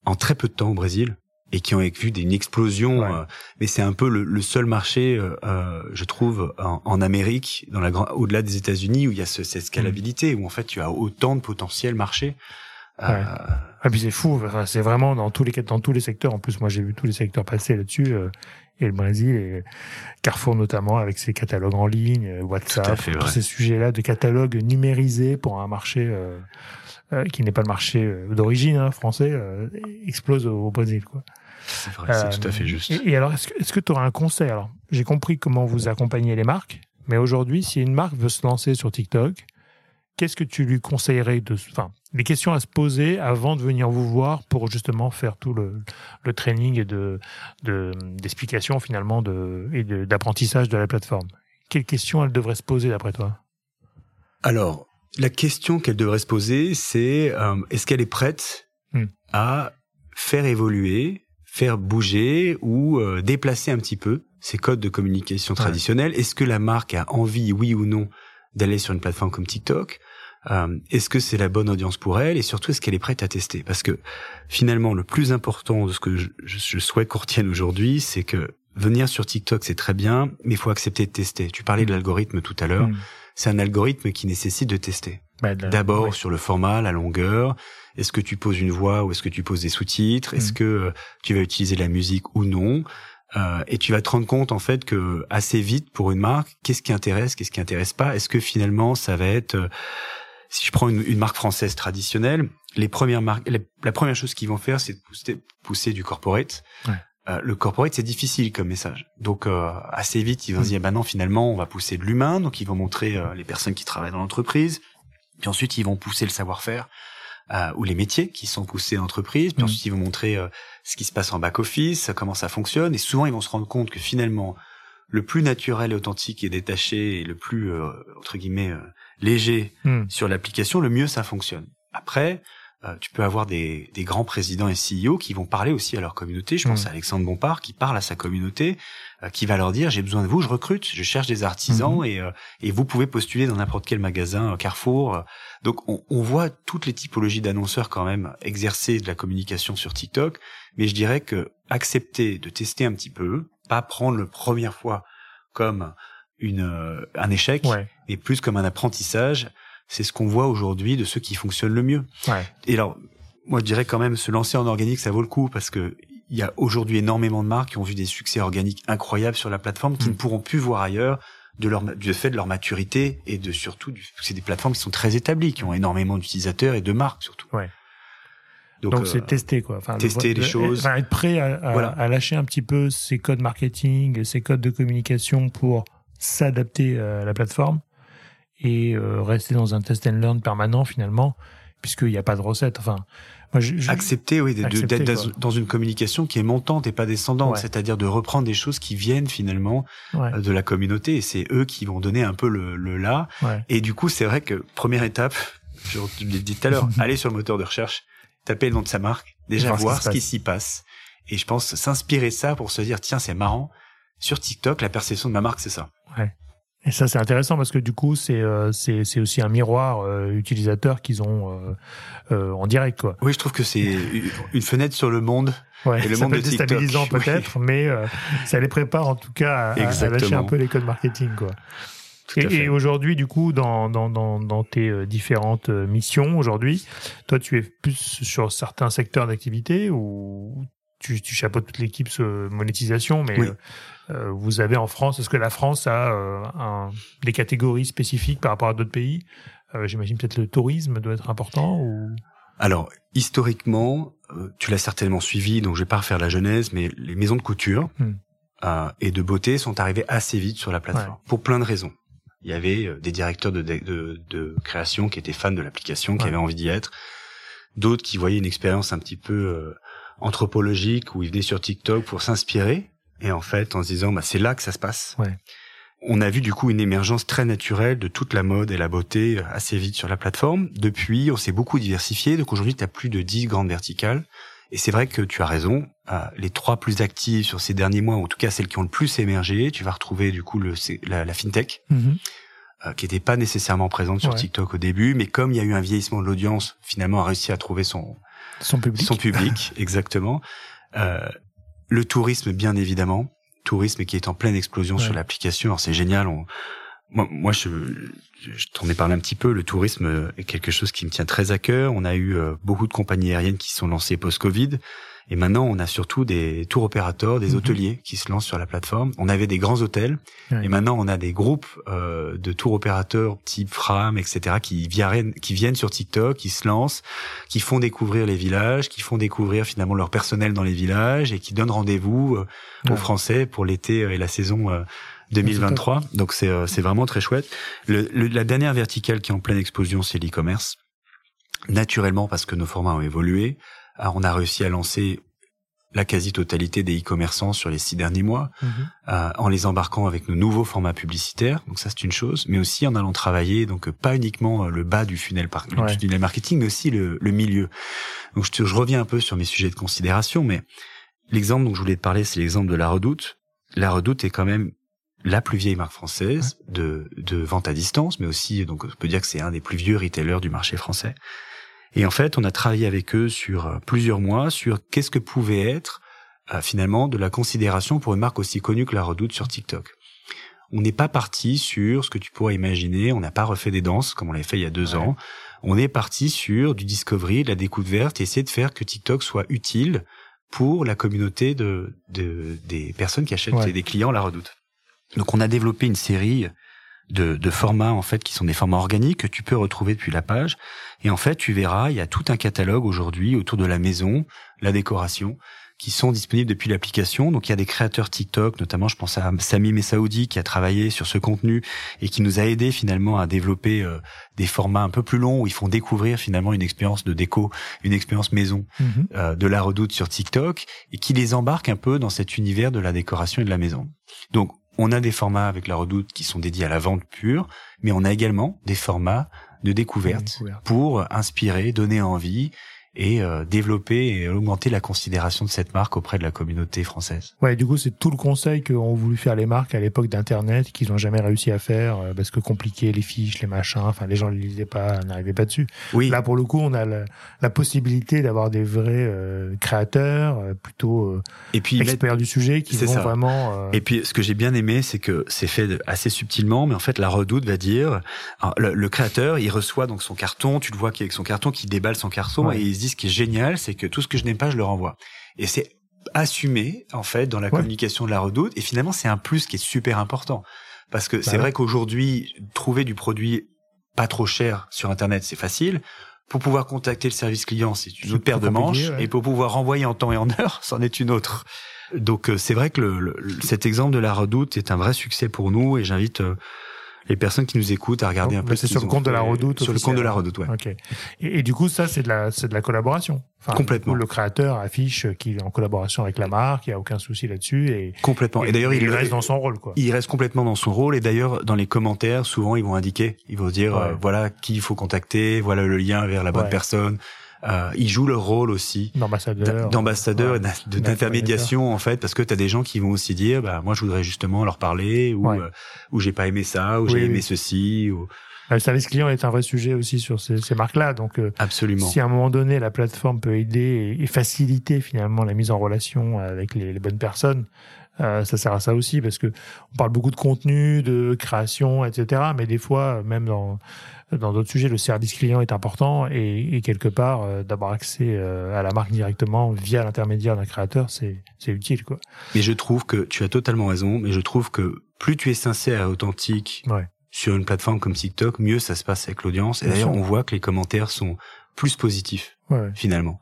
en très peu de temps au Brésil et qui ont vu une explosion. Ouais. Euh, mais c'est un peu le, le seul marché, euh, je trouve, en, en, Amérique, dans la au-delà des États-Unis, où il y a ce, cette scalabilité, mmh. où en fait tu as autant de potentiel marché. Ouais. Euh... Ah, puis c'est fou, c'est vraiment dans tous les dans tous les secteurs. En plus, moi j'ai vu tous les secteurs passer là-dessus. Euh, et le Brésil et Carrefour notamment avec ses catalogues en ligne, euh, WhatsApp, fait, tous ouais. ces sujets-là de catalogues numérisés pour un marché euh, euh, qui n'est pas le marché euh, d'origine hein, français euh, explose au, au Brésil quoi. C'est vrai, c'est tout à fait juste. Et, et alors, est-ce que est-ce que tu auras un conseil? Alors, j'ai compris comment vous accompagnez les marques, mais aujourd'hui, si une marque veut se lancer sur TikTok, qu'est-ce que tu lui conseillerais de, enfin, les questions à se poser avant de venir vous voir pour justement faire tout le, le training et de, de d'explication finalement de et d'apprentissage de, de la plateforme? Quelles questions elle devrait se poser d'après toi? Alors, la question qu'elle devrait se poser, c'est euh, est-ce qu'elle est prête hmm. à faire évoluer, faire bouger ou euh, déplacer un petit peu ces codes de communication ouais. traditionnels Est-ce que la marque a envie, oui ou non, d'aller sur une plateforme comme TikTok? Euh, Est-ce que c'est la bonne audience pour elle? Et surtout, est-ce qu'elle est prête à tester? Parce que finalement, le plus important de ce que je, je, souhaite qu'on retienne aujourd'hui, c'est que venir sur TikTok, c'est très bien, mais il faut accepter de tester. Tu parlais de l'algorithme tout à l'heure. Hmm. C'est un algorithme qui nécessite de tester. Bah, D'abord ouais. sur le format, la longueur. Est-ce que tu poses une voix ou est-ce que tu poses des sous-titres? Est-ce Mm. que euh, tu vas utiliser la musique ou non? Euh, Et tu vas te rendre compte en fait que assez vite pour une marque, qu'est-ce qui intéresse, qu'est-ce qui intéresse pas? Est-ce que finalement ça va être euh, si je prends une, une, marque française traditionnelle, les premières marques, les, la première chose qu'ils vont faire, c'est pousser, pousser, du corporate. Ouais. Euh, le corporate, c'est difficile comme message. Donc, euh, assez vite, ils vont se dire, bah non, finalement, on va pousser de l'humain. Donc, ils vont montrer euh, les personnes qui travaillent dans l'entreprise. Puis ensuite, ils vont pousser le savoir-faire euh, ou les métiers qui sont poussés en entreprise. Puis mmh. ensuite, ils vont montrer euh, ce qui se passe en back-office, comment ça fonctionne. Et souvent, ils vont se rendre compte que finalement, le plus naturel et authentique et détaché et le plus, euh, entre guillemets, euh, léger mmh. sur l'application, le mieux ça fonctionne. Après, euh, tu peux avoir des, des, grands présidents et CEO qui vont parler aussi à leur communauté. Je pense mmh. à Alexandre Bompard qui parle à sa communauté, euh, qui va leur dire j'ai besoin de vous, je recrute, je cherche des artisans mmh. et, euh, et vous pouvez postuler dans n'importe quel magasin euh, Carrefour. Donc on, on, voit toutes les typologies d'annonceurs quand même exercer de la communication sur TikTok, mais je dirais que accepter de tester un petit peu, pas prendre le première fois comme une un échec, ouais. mais plus comme un apprentissage c'est ce qu'on voit aujourd'hui de ceux qui fonctionnent le mieux. Ouais. Et alors, moi, je dirais quand même se lancer en organique, ça vaut le coup parce que il y a aujourd'hui énormément de marques qui ont vu des succès organiques incroyables sur la plateforme qui mmh. ne pourront plus voir ailleurs de leur du fait de leur maturité et de surtout du, c'est des plateformes qui sont très établies, qui ont énormément d'utilisateurs et de marques surtout. Ouais. Donc, Donc c'est euh, tester quoi. Enfin, tester le, les choses. Enfin, être prêt à, à, voilà. à, lâcher un petit peu ses codes marketing, ses codes de communication pour s'adapter à la plateforme et euh, rester dans un test and learn permanent finalement, puisqu'il n'y a pas de recette. Enfin, moi, je, je... accepter, oui, d'être dans une communication qui est montante et pas descendante, ouais. c'est-à-dire de reprendre des choses qui viennent finalement ouais. de la communauté, et c'est eux qui vont donner un peu le, le là. Ouais. Et du coup, c'est vrai que première étape, *laughs* je l'ai dit tout à l'heure, *laughs* aller sur le moteur de recherche, taper le nom de sa marque, déjà voir, voir ce qui s'y passe. Et je pense s'inspirer ça pour se dire tiens, c'est marrant. Sur TikTok, la perception de ma marque, c'est ça. Ouais. Et ça, c'est intéressant parce que du coup, c'est euh, c'est aussi un miroir euh, utilisateur qu'ils ont euh, euh, en direct, quoi. Oui, je trouve que c'est une fenêtre sur le monde. Ouais, et le ça monde peut être déstabilisant peut-être, oui. mais euh, ça les prépare en tout cas à, à, lâcher un peu les codes marketing, quoi. et, aujourd'hui, du coup, dans, dans, dans, dans tes euh, différentes missions aujourd'hui, toi, tu es plus sur certains secteurs d'activité ou tu, tu chapeautes toute l'équipe monétisation, mais euh, vous avez en France, est-ce que la France a un, des catégories spécifiques par rapport à d'autres pays? J'imagine peut-être le tourisme doit être important ou? Alors, historiquement, tu l'as certainement suivi, donc je vais pas refaire la genèse, mais les maisons de couture hmm. euh, et de beauté sont arrivées assez vite sur la plateforme, pour plein de raisons il y avait euh, des directeurs de, de, de création qui étaient fans de l'application, qui avaient envie d'y être. D'autres qui voyaient une expérience un petit peu euh, anthropologique où ils venaient sur TikTok pour s'inspirer. Et en fait, en se disant, bah, c'est là que ça se passe. Ouais. On a vu du coup une émergence très naturelle de toute la mode et la beauté euh, assez vite sur la plateforme. Depuis, on s'est beaucoup diversifié. Donc aujourd'hui, tu as plus de 10 grandes verticales. Et c'est vrai que tu as raison. Euh, les trois plus actives sur ces derniers mois, en tout cas celles qui ont le plus émergé, tu vas retrouver du coup le, la, la fintech, mhm. euh, qui n'était pas nécessairement présente sur TikTok au début, mais comme il y a eu un vieillissement de l'audience, finalement a réussi à trouver son son public. Son public, *laughs* exactement. Euh, le tourisme, bien évidemment, tourisme qui est en pleine explosion sur l'application. Alors c'est génial. On, moi, moi, je, je t'en ai parlé un petit peu. Le tourisme est quelque chose qui me tient très à cœur. On a eu euh, beaucoup de compagnies aériennes qui sont lancées post-Covid. Et maintenant, on a surtout des tours opérateurs, des mhm. hôteliers qui se lancent sur la plateforme. On avait des grands hôtels, et maintenant on a des groupes euh, de tours opérateurs type Fram, etc., qui viennent, qui viennent sur TikTok, qui se lancent, qui font découvrir les villages, qui font découvrir finalement leur personnel dans les villages et qui donnent rendez-vous euh, aux Français pour l'été et la saison 2023. Donc c'est euh, c'est vraiment très chouette. Le, la dernière verticale qui est en pleine explosion, c'est l'e-commerce. Naturellement, parce que nos formats ont évolué, on a réussi à lancer la quasi-totalité des e-commerçants sur les six derniers mois, mhm. euh, en les embarquant avec nos nouveaux formats publicitaires. Donc ça, c'est une chose, mais aussi en allant travailler, donc pas uniquement le bas du funnel, par, funnel marketing, mais aussi le, le milieu. Donc je, je, reviens un peu sur mes sujets de considération, mais l'exemple dont je voulais te parler, c'est l'exemple de la Redoute. La Redoute est quand même la plus vieille marque française de, de vente à distance, mais aussi, donc on peut dire que c'est un des plus vieux retailers du marché français. Et en fait, on a travaillé avec eux sur euh, plusieurs mois sur qu'est-ce que pouvait être euh, finalement de la considération pour une marque aussi connue que la Redoute sur TikTok. On n'est pas parti sur ce que tu pourrais imaginer, on n'a pas refait des danses comme on l'avait fait il y a deux ans. On est parti sur du discovery, de la découverte, et essayer de faire que TikTok soit utile pour la communauté de, de des personnes qui achètent des clients la Redoute. Donc on a développé une série de, de, formats en fait qui sont des formats organiques que tu peux retrouver depuis la page. Et en fait, tu verras, il y a tout un catalogue aujourd'hui autour de la maison, la décoration, qui sont disponibles depuis l'application. Donc il y a des créateurs TikTok, notamment je pense à Sami Messaoudi qui a travaillé sur ce contenu et qui nous a aidé finalement à développer euh, des formats un peu plus longs où ils font découvrir finalement une expérience de déco, une expérience maison mhm. euh, de la redoute sur TikTok et qui les embarque un peu dans cet univers de la décoration et de la maison. Donc on a des formats avec la redoute qui sont dédiés à la vente pure, mais on a également des formats de découverte pour inspirer, donner envie et euh, développer et augmenter la considération de cette marque auprès de la communauté française. Ouais, du coup, c'est tout le conseil qu'ont voulu faire les marques à l'époque d'Internet, qu'ils n'ont jamais réussi à faire, euh, parce que compliqué, les fiches, les machins, enfin, les gens ne lisaient pas, n'arrivaient pas dessus. Oui. Là, pour le coup, on a la, possibilité d'avoir des vrais euh, créateurs, plutôt et puis, experts du sujet, qui vont vraiment... Et puis, ce que j'ai bien aimé, c'est que c'est fait assez subtilement, mais en fait, la redoute va dire, le, le, créateur, il reçoit donc son carton, tu le vois avec son carton, qui déballe son carton, et il se dit ce qui est génial, c'est que tout ce que je n'aime pas, je le renvoie. Et c'est assumé, en fait, dans la communication de la redoute. Et finalement, c'est un plus qui est super important. Parce que bah c'est vrai qu'aujourd'hui, trouver du produit pas trop cher sur Internet, c'est facile. Pour pouvoir contacter le service client, c'est une autre paire de manches. Et pour pouvoir renvoyer en temps et en heure, *laughs* c'en est une autre. Donc euh, c'est vrai que le, cet exemple de la redoute est un vrai succès pour nous et j'invite euh, les personnes qui nous écoutent à regarder un peu. C'est sur le compte de la Redoute. Sur le compte de la Redoute, ouais. Ok. Et, du coup, ça, c'est de la, c'est de la collaboration. Complètement. le créateur affiche qu'il est en collaboration avec la marque, il y a aucun souci là-dessus et complètement. Et, d'ailleurs, il, reste dans son rôle, quoi. Il reste complètement dans son rôle et d'ailleurs, dans les commentaires, souvent, ils vont indiquer, ils vont dire, euh, voilà qui il faut contacter, voilà le lien vers la bonne personne. Euh, ils jouent leur rôle aussi d'ambassadeur, d'ambassadeur, d'intermédiation en fait, parce que tu as des gens qui vont aussi dire, bah moi je voudrais justement leur parler ou euh, ou j'ai pas aimé ça ou j'ai aimé ceci ou le service client est un vrai sujet aussi sur ces, ces marques-là. Donc, euh, absolument. Si à un moment donné la plateforme peut aider et, faciliter finalement la mise en relation avec les, les bonnes personnes, Euh, ça sert à ça aussi parce que on parle beaucoup de contenu, de création, etc. Mais des fois, même dans dans d'autres sujets, le service client est important et, et quelque part, euh, d'avoir accès euh, à la marque directement via l'intermédiaire d'un créateur, c'est utile quoi. Mais je trouve que tu as totalement raison. Mais je trouve que plus tu es sincère et authentique Ouais. sur une plateforme comme TikTok, mieux ça se passe avec l'audience. Et d'ailleurs, on voit que les commentaires sont plus Ouais, ouais. finalement.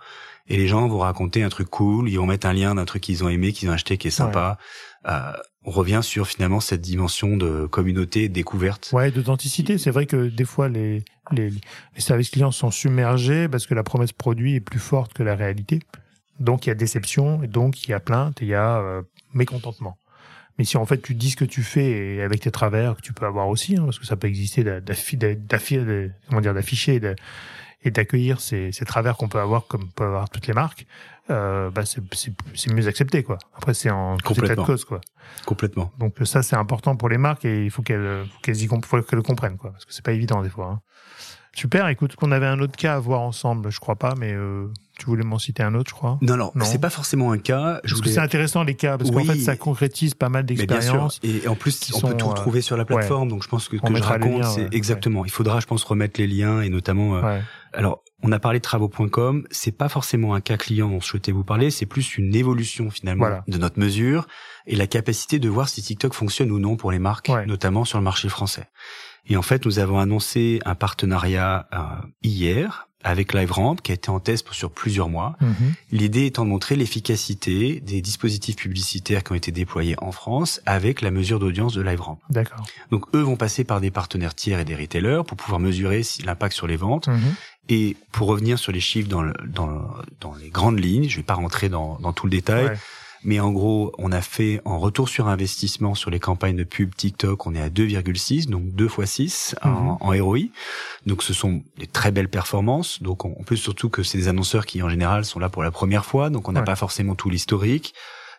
Et les gens vont raconter un truc cool, ils vont mettre un lien d'un truc qu'ils ont aimé, qu'ils ont acheté, qui est sympa. Euh, on revient sur finalement cette dimension de communauté, découverte. Ouais, d'authenticité. C'est vrai que des fois, les, les, les services clients sont submergés parce que la promesse produit est plus forte que la réalité. Donc, il y a déception, et donc il y a plainte, et il y a euh, mécontentement. Mais si en fait tu dis ce que tu fais et avec tes travers que tu peux avoir aussi, hein, parce que ça peut exister d'afficher et d'accueillir ces, ces travers qu'on peut avoir comme peuvent avoir toutes les marques, euh, bah c'est c'est- c'est mieux accepté quoi. Après c'est en tout état de cause quoi. Complètement. Donc ça c'est important pour les marques et il faut qu'elles faut qu'elles y comp- faut qu'elles le comprennent quoi parce que c'est pas évident des fois. hein. Super, écoute qu'on avait un autre cas à voir ensemble, je crois pas mais euh, tu voulais m'en citer un autre je crois. Non, non, Non. c'est pas forcément un cas. Je Parce que c'est intéressant les cas parce qu'en fait ça concrétise pas mal d'expériences. Et en plus, on sont, peut tout euh, retrouver sur la plateforme. Donc, je pense que ce que je raconte, c'est ouais. exactement. Il faudra, je pense, remettre les liens et notamment. euh, Ouais. Alors, on a parlé de travaux.com. C'est pas forcément un cas client dont je souhaitais vous parler. C'est plus une évolution finalement Voilà. de notre mesure et la capacité de voir si TikTok fonctionne ou non pour les marques, notamment sur le marché français. Et en fait, nous avons annoncé un partenariat euh, hier avec LiveRamp qui a été en test sur plusieurs mois. Mhm. L'idée étant de montrer l'efficacité des dispositifs publicitaires qui ont été déployés en France avec la mesure d'audience de LiveRamp. D'accord. Donc eux vont passer par des partenaires tiers et des retailers pour pouvoir mesurer l'impact sur les ventes. Mhm. Et pour revenir sur les chiffres dans, le, dans, le- dans les grandes lignes, je vais pas rentrer dans, dans tout le détail, Ouais. Mais en gros, on a fait en retour sur investissement sur les campagnes de pub TikTok, on est à 2,6, donc 2 fois 6 Mhm. en, en ROI. Donc ce sont des très belles performances. Donc on, on peut surtout que c'est des annonceurs qui en général sont là pour la première fois, donc on n'a Ouais. pas forcément tout l'historique.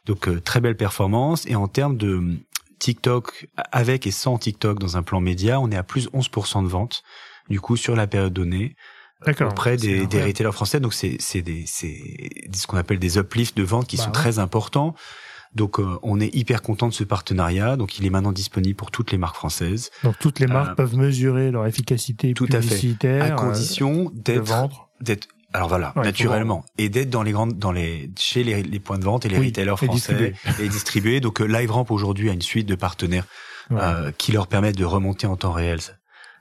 Donc euh, très belle performance. Et en termes de TikTok, avec et sans TikTok dans un plan média, on est à plus 11% de ventes, du coup, sur la période donnée. Auprès des, des retailers français. Donc c'est c'est des c'est ce qu'on appelle des uplifts de vente qui Bah sont ouais. très importants. Donc euh, on est hyper content de ce partenariat. Donc il est maintenant disponible pour toutes les marques françaises, Donc toutes les marques Euh, peuvent mesurer leur efficacité tout à fait. publicitaire à euh, condition de d'être d'être alors voilà Ouais, naturellement et d'être dans les grandes dans les chez les, les points de vente et les Oui, retailers et français *laughs* et distribués. Donc euh, LiveRamp aujourd'hui a une suite de partenaires Ouais. euh, qui leur permettent de remonter en temps réel.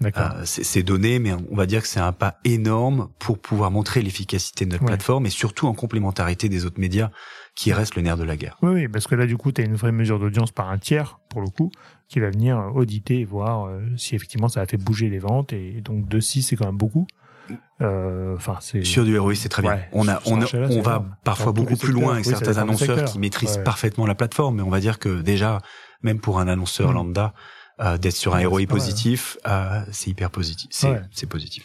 Euh, ces données, mais on va dire que c'est un pas énorme pour pouvoir montrer l'efficacité de notre Ouais. plateforme et surtout en complémentarité des autres médias qui restent le nerf de la guerre. Oui, oui, parce que là, du coup, tu as une vraie mesure d'audience par un tiers, pour le coup, qui va venir euh, auditer et voir euh, si effectivement ça a fait bouger les ventes. Et donc, 2,6, c'est quand même beaucoup. Euh. Sur du ROI, c'est très bien. Ouais, on a, on, a- on va énorme. parfois beaucoup plus loin avec oui, certains annonceurs qui maîtrisent Ouais. parfaitement la plateforme, mais on va dire que déjà, même pour un annonceur Mm. lambda, euh, d'être sur un Ouais, ROI positif, euh, c'est hyper positif. C'est Ouais. positif.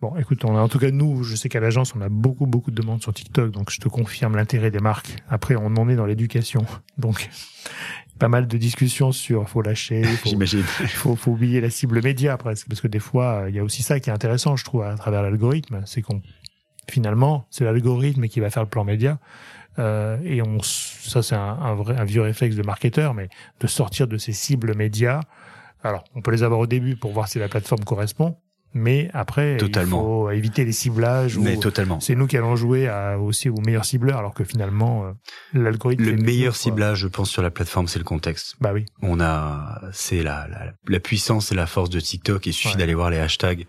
Bon, écoute, on a, en tout cas, nous, je sais qu'à l'agence, on a beaucoup, beaucoup de demandes sur TikTok, donc je te confirme l'intérêt des marques. Après, on en est dans l'éducation. *laughs* Donc, pas mal de discussions sur faut lâcher, *laughs* faut, faut, faut oublier la cible média presque, parce que des fois, il y a aussi ça qui est intéressant, je trouve, à travers l'algorithme, c'est qu'on finalement, c'est l'algorithme qui va faire le plan média. Euh, et on, ça c'est un, un vrai, un vieux réflexe de marketeur, mais de sortir de ces cibles médias. Alors, on peut les avoir au début pour voir si la plateforme correspond, mais après, Totalement. il faut éviter les ciblages. Mais totalement. c'est nous qui allons jouer à, aussi aux meilleurs cibleurs, alors que finalement, euh, l'algorithme. Le meilleur quoi. ciblage, je pense, sur la plateforme, c'est le contexte. Bah oui. On a, c'est la, la, la puissance et la force de TikTok. Il suffit Ouais. d'aller voir les hashtags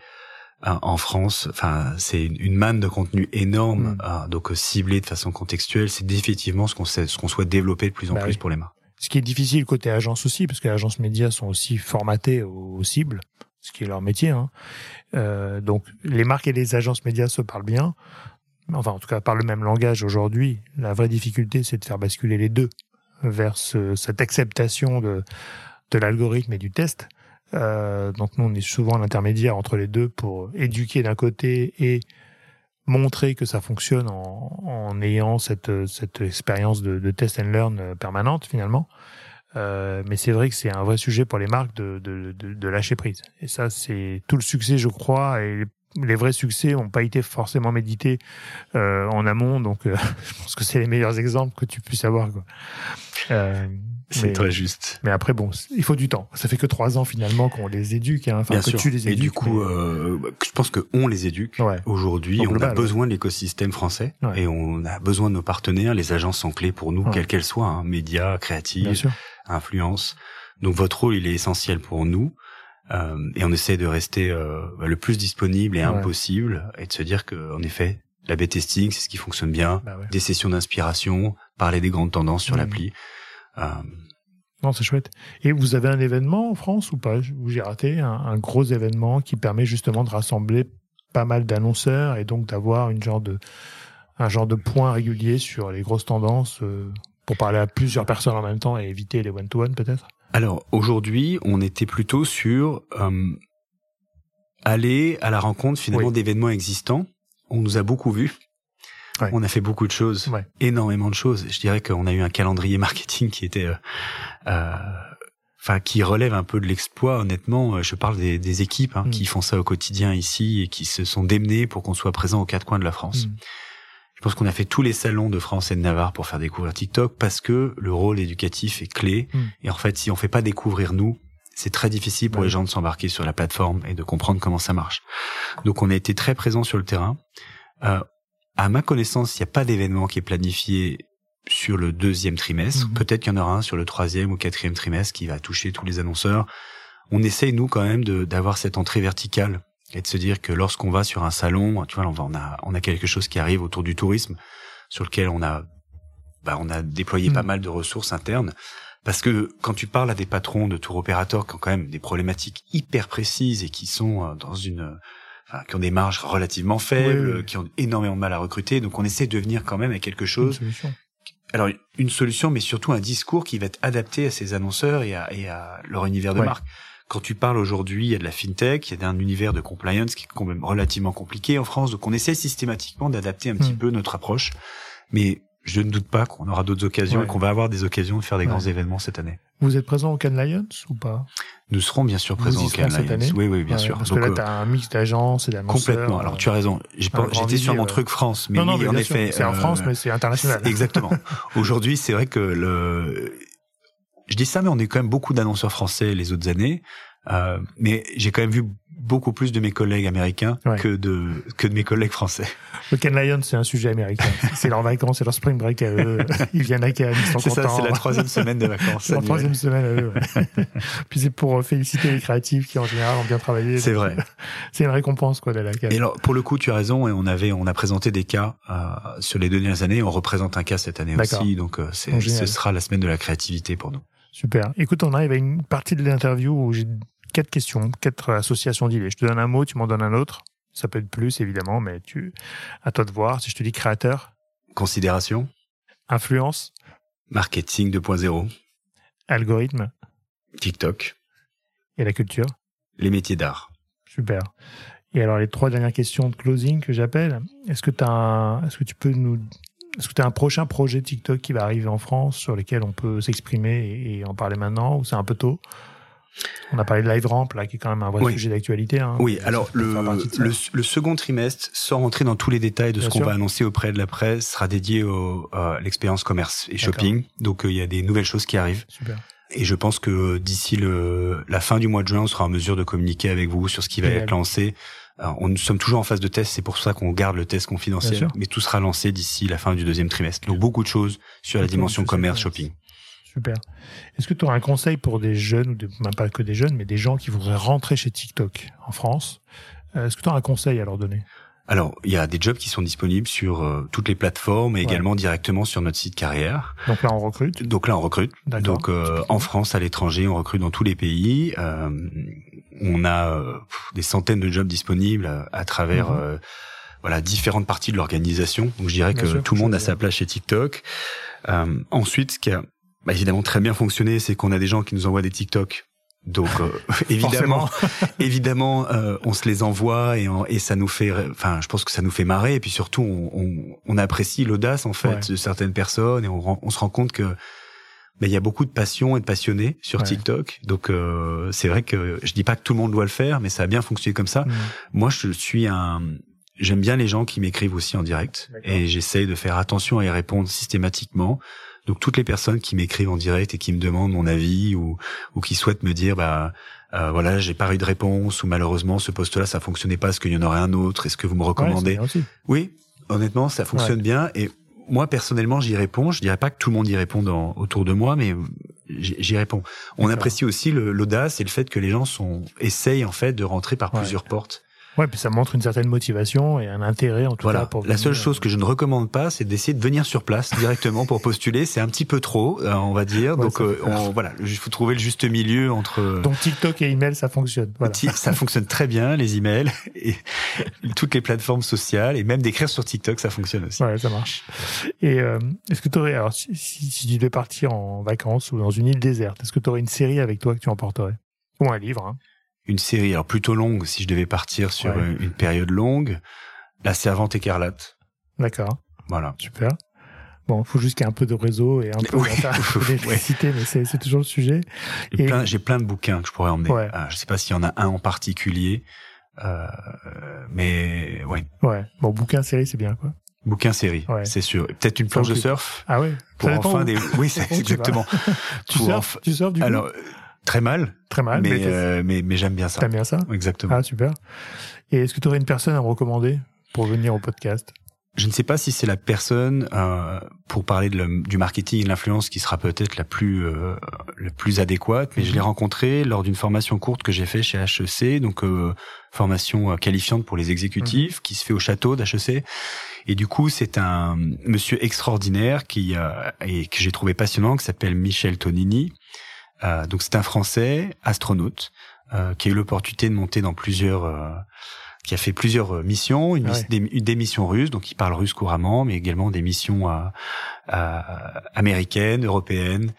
en France. Enfin, c'est une, manne de contenu énorme, Mm. hein, donc euh, ciblé de façon contextuelle. C'est définitivement ce qu'on ce qu'on souhaite développer de plus en Bah plus oui. pour les marques. Ce qui est difficile côté agence aussi, parce que les agences médias sont aussi formatées aux, aux cibles, ce qui est leur métier. Hein. Euh, donc les marques et les agences médias se parlent bien, enfin en tout cas parlent le même langage aujourd'hui. La vraie difficulté, c'est de faire basculer les deux vers ce- cette acceptation de, de l'algorithme et du test. Euh, donc nous, on est souvent l'intermédiaire entre les deux pour éduquer d'un côté et montrer que ça fonctionne en, en ayant cette, cette expérience de, de test and learn euh, permanente finalement. Euh, mais c'est vrai que c'est un vrai sujet pour les marques de, de, de, lâcher prise. Et ça, c'est tout le succès, je crois, et les vrais succès n'ont pas été forcément médités euh, en amont. Donc, euh, *laughs* je pense que c'est les meilleurs exemples que tu puisses avoir. Quoi. C'est très juste. Mais après, bon, il faut du temps. Ça fait que trois ans finalement qu'on les éduque, hein. enfin Bien que sûr. tu les Et éduques. du coup, mais- euh, je pense que on les éduque. Ouais. Aujourd'hui, on global, a besoin de l'écosystème français Ouais. et on a besoin de nos partenaires. Les agences sont clés pour nous, quelles qu'elles soient, hein, médias, sûr. influence. Donc votre rôle, il est essentiel pour nous. Euh, et on essaie de rester euh, le plus disponible et humble Ouais. possible et de se dire que, en effet, la B-testing, c'est ce qui fonctionne bien. Bah. Des sessions d'inspiration, parler des grandes tendances sur Mhm. l'appli. Euh, Non, c'est chouette. Et vous avez un événement en France ou pas? Où j'ai raté un, un gros événement qui permet justement de rassembler pas mal d'annonceurs et donc d'avoir une genre de un genre de point régulier sur les grosses tendances euh, pour parler à plusieurs personnes en même temps et éviter les one-to-one peut-être? Alors aujourd'hui, on était plutôt sur euh, aller à la rencontre finalement Oui. d'événements existants. On nous a beaucoup vus. Ouais. On a fait beaucoup de choses, Ouais. énormément de choses. Je dirais qu'on a eu un calendrier *laughs* marketing qui était, euh, euh, enfin, qui relève un peu de l'exploit. Honnêtement, Euh, je parle des, des équipes hein, Mm. qui font ça au quotidien ici et qui se sont démenées pour qu'on soit présent aux quatre coins de la France. Mm. Je pense qu'on a fait tous les salons de France et de Navarre pour faire découvrir TikTok parce que le rôle éducatif est clé. Mm. Et en fait, si on fait pas découvrir nous, c'est très difficile pour Ouais. les gens de s'embarquer sur la plateforme et de comprendre comment ça marche. Donc, on a été très présent sur le terrain. Euh, à ma connaissance, il n'y a pas d'événement qui est planifié sur le deuxième trimestre. Mhm. Peut-être qu'il y en aura un sur le troisième ou quatrième trimestre qui va toucher tous les annonceurs. On essaye, nous, quand même, d'avoir cette entrée verticale et de se dire que lorsqu'on va sur un salon, tu vois, on, va- on a, on a quelque chose qui arrive autour du tourisme sur lequel on a, bah, on a déployé pas mal de ressources internes. Parce que quand tu parles à des patrons de tour opérateurs qui ont quand même des problématiques hyper précises et qui sont euh, dans une, enfin, qui ont des marges relativement faibles, Oui, qui ont énormément de mal à recruter, donc on essaie de venir quand même avec quelque Une chose solution. alors une solution, mais surtout un discours qui va être adapté à ces annonceurs et à, et à leur univers de Ouais. marque. Quand tu parles aujourd'hui, il y a de la fintech, il y a un univers de compliance qui est quand même relativement compliqué en France, donc on essaie systématiquement d'adapter un petit Mm. peu notre approche. Mais je ne doute pas qu'on aura d'autres occasions Ouais. et qu'on va avoir des occasions de faire des Ouais. grands événements cette année. Vous êtes présent au Cannes Lions ou pas? Nous serons bien sûr présents au Cannes cette année Oui, oui, bien Ouais, sûr. Parce Donc, que là, euh, tu as un mix d'agences et d'annonceurs. complètement. Alors euh, tu as raison. J'étais sur mon ouais. truc France, mais non, non, oui, mais en effet. C'est en euh, France, mais c'est international. Exactement. *laughs* Aujourd'hui, c'est vrai que le. Je dis ça, mais on est quand même beaucoup d'annonceurs français les autres années. Euh, mais j'ai quand même vu beaucoup plus de mes collègues américains Ouais. que de que de mes collègues français. Le Cannes Lions, c'est un sujet américain. *laughs* c'est leurs vacances, c'est leur spring break à eux. Ils viennent à Cannes, ils sont C'est ça, c'est la troisième semaine de vacances. C'est leur annuelles. troisième semaine à eux. ouais. *laughs* Puis c'est pour féliciter les créatifs qui en général ont bien travaillé. C'est vrai. *laughs* C'est une récompense quoi d'aller à Cannes. Et alors, pour le coup, tu as raison. Et on avait, on a présenté des cas euh, sur les deux dernières années. On représente un cas cette année aussi. Donc, euh, c'est, ce sera la semaine de la créativité pour nous. Super. Écoute, on arrive à une partie de l'interview où j'ai quatre questions, quatre associations d'idées. Je te donne un mot, tu m'en donnes un autre. Ça peut être plus évidemment, mais tu à toi de voir. Si je te dis créateur, Considération, influence, marketing 2.0, algorithme TikTok, et la culture. les métiers d'art. Super. Et alors les trois dernières questions de closing que j'appelle. Est-ce que tu un, est-ce que tu peux nous, est-ce que tu as un prochain projet TikTok qui va arriver en France sur lequel on peut s'exprimer et en parler maintenant ou c'est un peu tôt? On a parlé de Live Ramp là qui est quand même un vrai Oui. sujet d'actualité. hein. Oui, alors le, le, le second trimestre, sans rentrer dans tous les détails de Bien ce qu'on va annoncer auprès de la presse, sera dédié au, à l'expérience commerce et shopping. Donc euh, il y a des nouvelles choses qui arrivent. Super. Et je pense que d'ici le, la fin du mois de juin, on sera en mesure de communiquer avec vous sur ce qui va Génial. être lancé. Alors, on, nous sommes toujours en phase de test, c'est pour ça qu'on garde le test confidentiel, mais tout sera lancé d'ici la fin du deuxième trimestre. Donc beaucoup de choses sur la dimension commerce, shopping. Super. Est-ce que tu auras un conseil pour des jeunes, ou des- même pas que des jeunes, mais des gens qui voudraient rentrer chez TikTok en France Euh, Est-ce que tu auras un conseil à leur donner? Alors, il y a des jobs qui sont disponibles sur euh, toutes les plateformes et Ouais. également directement sur notre site carrière. Donc là, on recrute? Donc là, on recrute. Donc euh, en France, à l'étranger, on recrute dans tous les pays. Euh, on a pff, des centaines de jobs disponibles à, à travers Mhm. voilà différentes parties de l'organisation. Donc je dirais Bien que sûr, tout le monde a sa place chez TikTok. Ensuite, ce qui a bah, évidemment très bien fonctionné, c'est qu'on a des gens qui nous envoient des TikTok. Donc euh, *laughs* évidemment, *laughs* évidemment, euh, on se les envoie et, en- et ça nous fait, enfin, je pense que ça nous fait marrer et puis surtout, on, on, on apprécie l'audace en fait Ouais. de certaines personnes et on, on se rend compte que ben, il y a beaucoup de passion et de passionnés sur Ouais. TikTok. Donc euh, c'est vrai que je dis pas que tout le monde doit le faire, mais ça a bien fonctionné comme ça. Hmm. Moi, je suis un J'aime bien les gens qui m'écrivent aussi en direct et j'essaye de faire attention à y répondre systématiquement. Donc toutes les personnes qui m'écrivent en direct et qui me demandent mon avis ou, ou qui souhaitent me dire bah euh, voilà j'ai pas eu de réponse ou malheureusement ce poste-là ça fonctionnait pas, est-ce qu'il y en aurait un autre, est-ce que vous me recommandez? Oui, honnêtement ça fonctionne bien et moi personnellement j'y réponds. Je dirais pas que tout le monde y répond autour de moi, mais j'y réponds. On apprécie aussi l'audace et le fait que les gens sont essayent en fait de rentrer par plusieurs portes. Ouais, puis ça montre une certaine motivation et un intérêt en tout voilà. cas pour. La seule chose que je ne recommande pas, c'est d'essayer de venir sur place directement pour postuler. C'est un petit peu trop, euh, on va dire. Donc euh, on, voilà, il faut trouver le juste milieu entre. Donc TikTok et email, ça fonctionne. Voilà. Ça fonctionne très bien les emails *laughs* et toutes les plateformes sociales et même d'écrire sur TikTok, ça fonctionne aussi. Ouais, ça marche. Et euh, est-ce que tu aurais, alors si, si, tu devais partir en vacances ou dans une île déserte, est-ce que tu aurais une série avec toi que tu emporterais? Ou un livre hein une série, alors plutôt longue, si je devais partir sur une période longue, La Servante écarlate. D'accord. Voilà. Super. Bon, il faut juste qu'il y ait un peu de réseau et un peu d'électricité, *laughs* mais c'est toujours le sujet. Et, j'ai plein de bouquins que je pourrais emmener. Ouais. je sais pas s'il y en a un en particulier, euh, mais ouais. Ouais. Bon, bouquin, série, c'est bien, quoi. Bouquin série, c'est sûr. Peut-être une planche de surf. Ah ouais. Pour enfin des. Oui, *laughs* c'est exactement. *laughs* Tu, surfes, tu surfes du coup. Alors, Très mal. Très mal. Mais, euh, mais, mais, j'aime bien ça. T'aimes bien ça? Exactement. Ah, super. Et est-ce que tu aurais une personne à me recommander pour venir au podcast? Je ne sais pas si c'est la personne euh, pour parler de du marketing et de l'influence qui sera peut-être la plus euh, la plus adéquate, mais je l'ai mhm. rencontré lors d'une formation courte que j'ai fait chez HEC, donc euh, formation euh, qualifiante pour les exécutifs mhm. qui se fait au château d'HEC. Et du coup, c'est un monsieur extraordinaire qui et que j'ai trouvé passionnant, qui s'appelle Michel Tonini, euh, donc c'est un Français astronaute euh, qui a eu l'opportunité de monter dans plusieurs, euh, qui a fait plusieurs missions, une, des, missions russes, donc il parle russe couramment, mais également des missions américaines, européennes.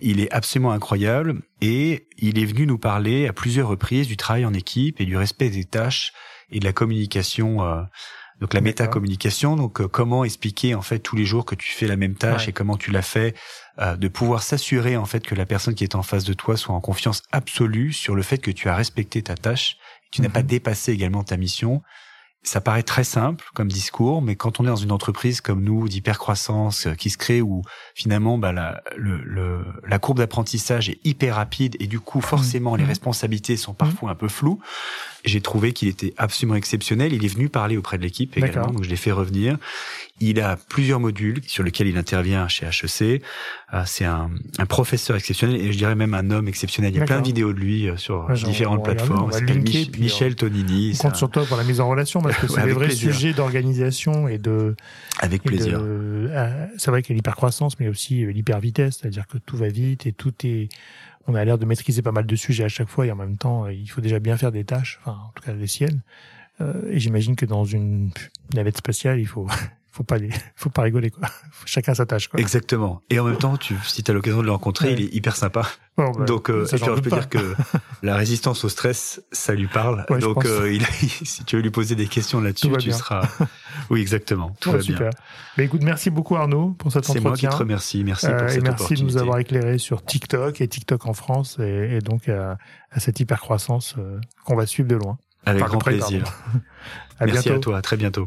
il est absolument incroyable et il est venu nous parler à plusieurs reprises du travail en équipe et du respect des tâches et de la communication. Donc la métacommunication, donc comment expliquer en fait tous les jours que tu fais la même tâche et comment tu l'as fait euh, de pouvoir s'assurer en fait que la personne qui est en face de toi soit en confiance absolue sur le fait que tu as respecté ta tâche, que tu n'as pas mhm. dépassé également ta mission. Ça paraît très simple comme discours, mais quand on est dans une entreprise comme nous d'hypercroissance euh, qui se crée où finalement bah, la, le, la courbe d'apprentissage est hyper rapide et du coup forcément les mhm. responsabilités sont parfois un peu floues, j'ai trouvé qu'il était absolument exceptionnel. Il est venu parler auprès de l'équipe également, donc je l'ai fait revenir. Il a plusieurs modules sur lesquels il intervient chez HEC. Euh, c'est un, un, professeur exceptionnel et je dirais même un homme exceptionnel. Il y a plein de vidéos de lui euh, sur différentes plateformes. Michel Tonini. On compte sur toi pour la mise en relation parce que *laughs* c'est des vrais sujets d'organisation et de. Avec plaisir. Euh, c'est vrai qu'il y a l'hypercroissance, mais aussi l'hypervitesse, c'est-à-dire que tout va vite et tout est on a l'air de maîtriser pas mal de sujets à chaque fois et en même temps, il faut déjà bien faire des tâches, enfin, en tout cas les siennes. Euh, et j'imagine que dans une navette spatiale, il faut faut pas les, *laughs* faut pas rigoler quoi. *laughs* Chacun sa tâche quoi. Exactement. Et en même temps, tu, si tu as l'occasion de le rencontrer, il est hyper sympa. Bah, Donc, euh, je peux dire que *laughs* la résistance au stress, ça lui parle. Donc, euh, il, si tu veux lui poser des questions là-dessus, tu seras. Oui, exactement. Tout va super. bien. Mais écoute, merci beaucoup Arnaud pour cet entretien. C'est moi qui te remercie. Merci pour euh, cette et merci de nous avoir éclairé sur TikTok et TikTok en France et, donc à, cette hyper croissance qu'on va suivre de loin. Avec grand plaisir. à merci à toi. À très bientôt.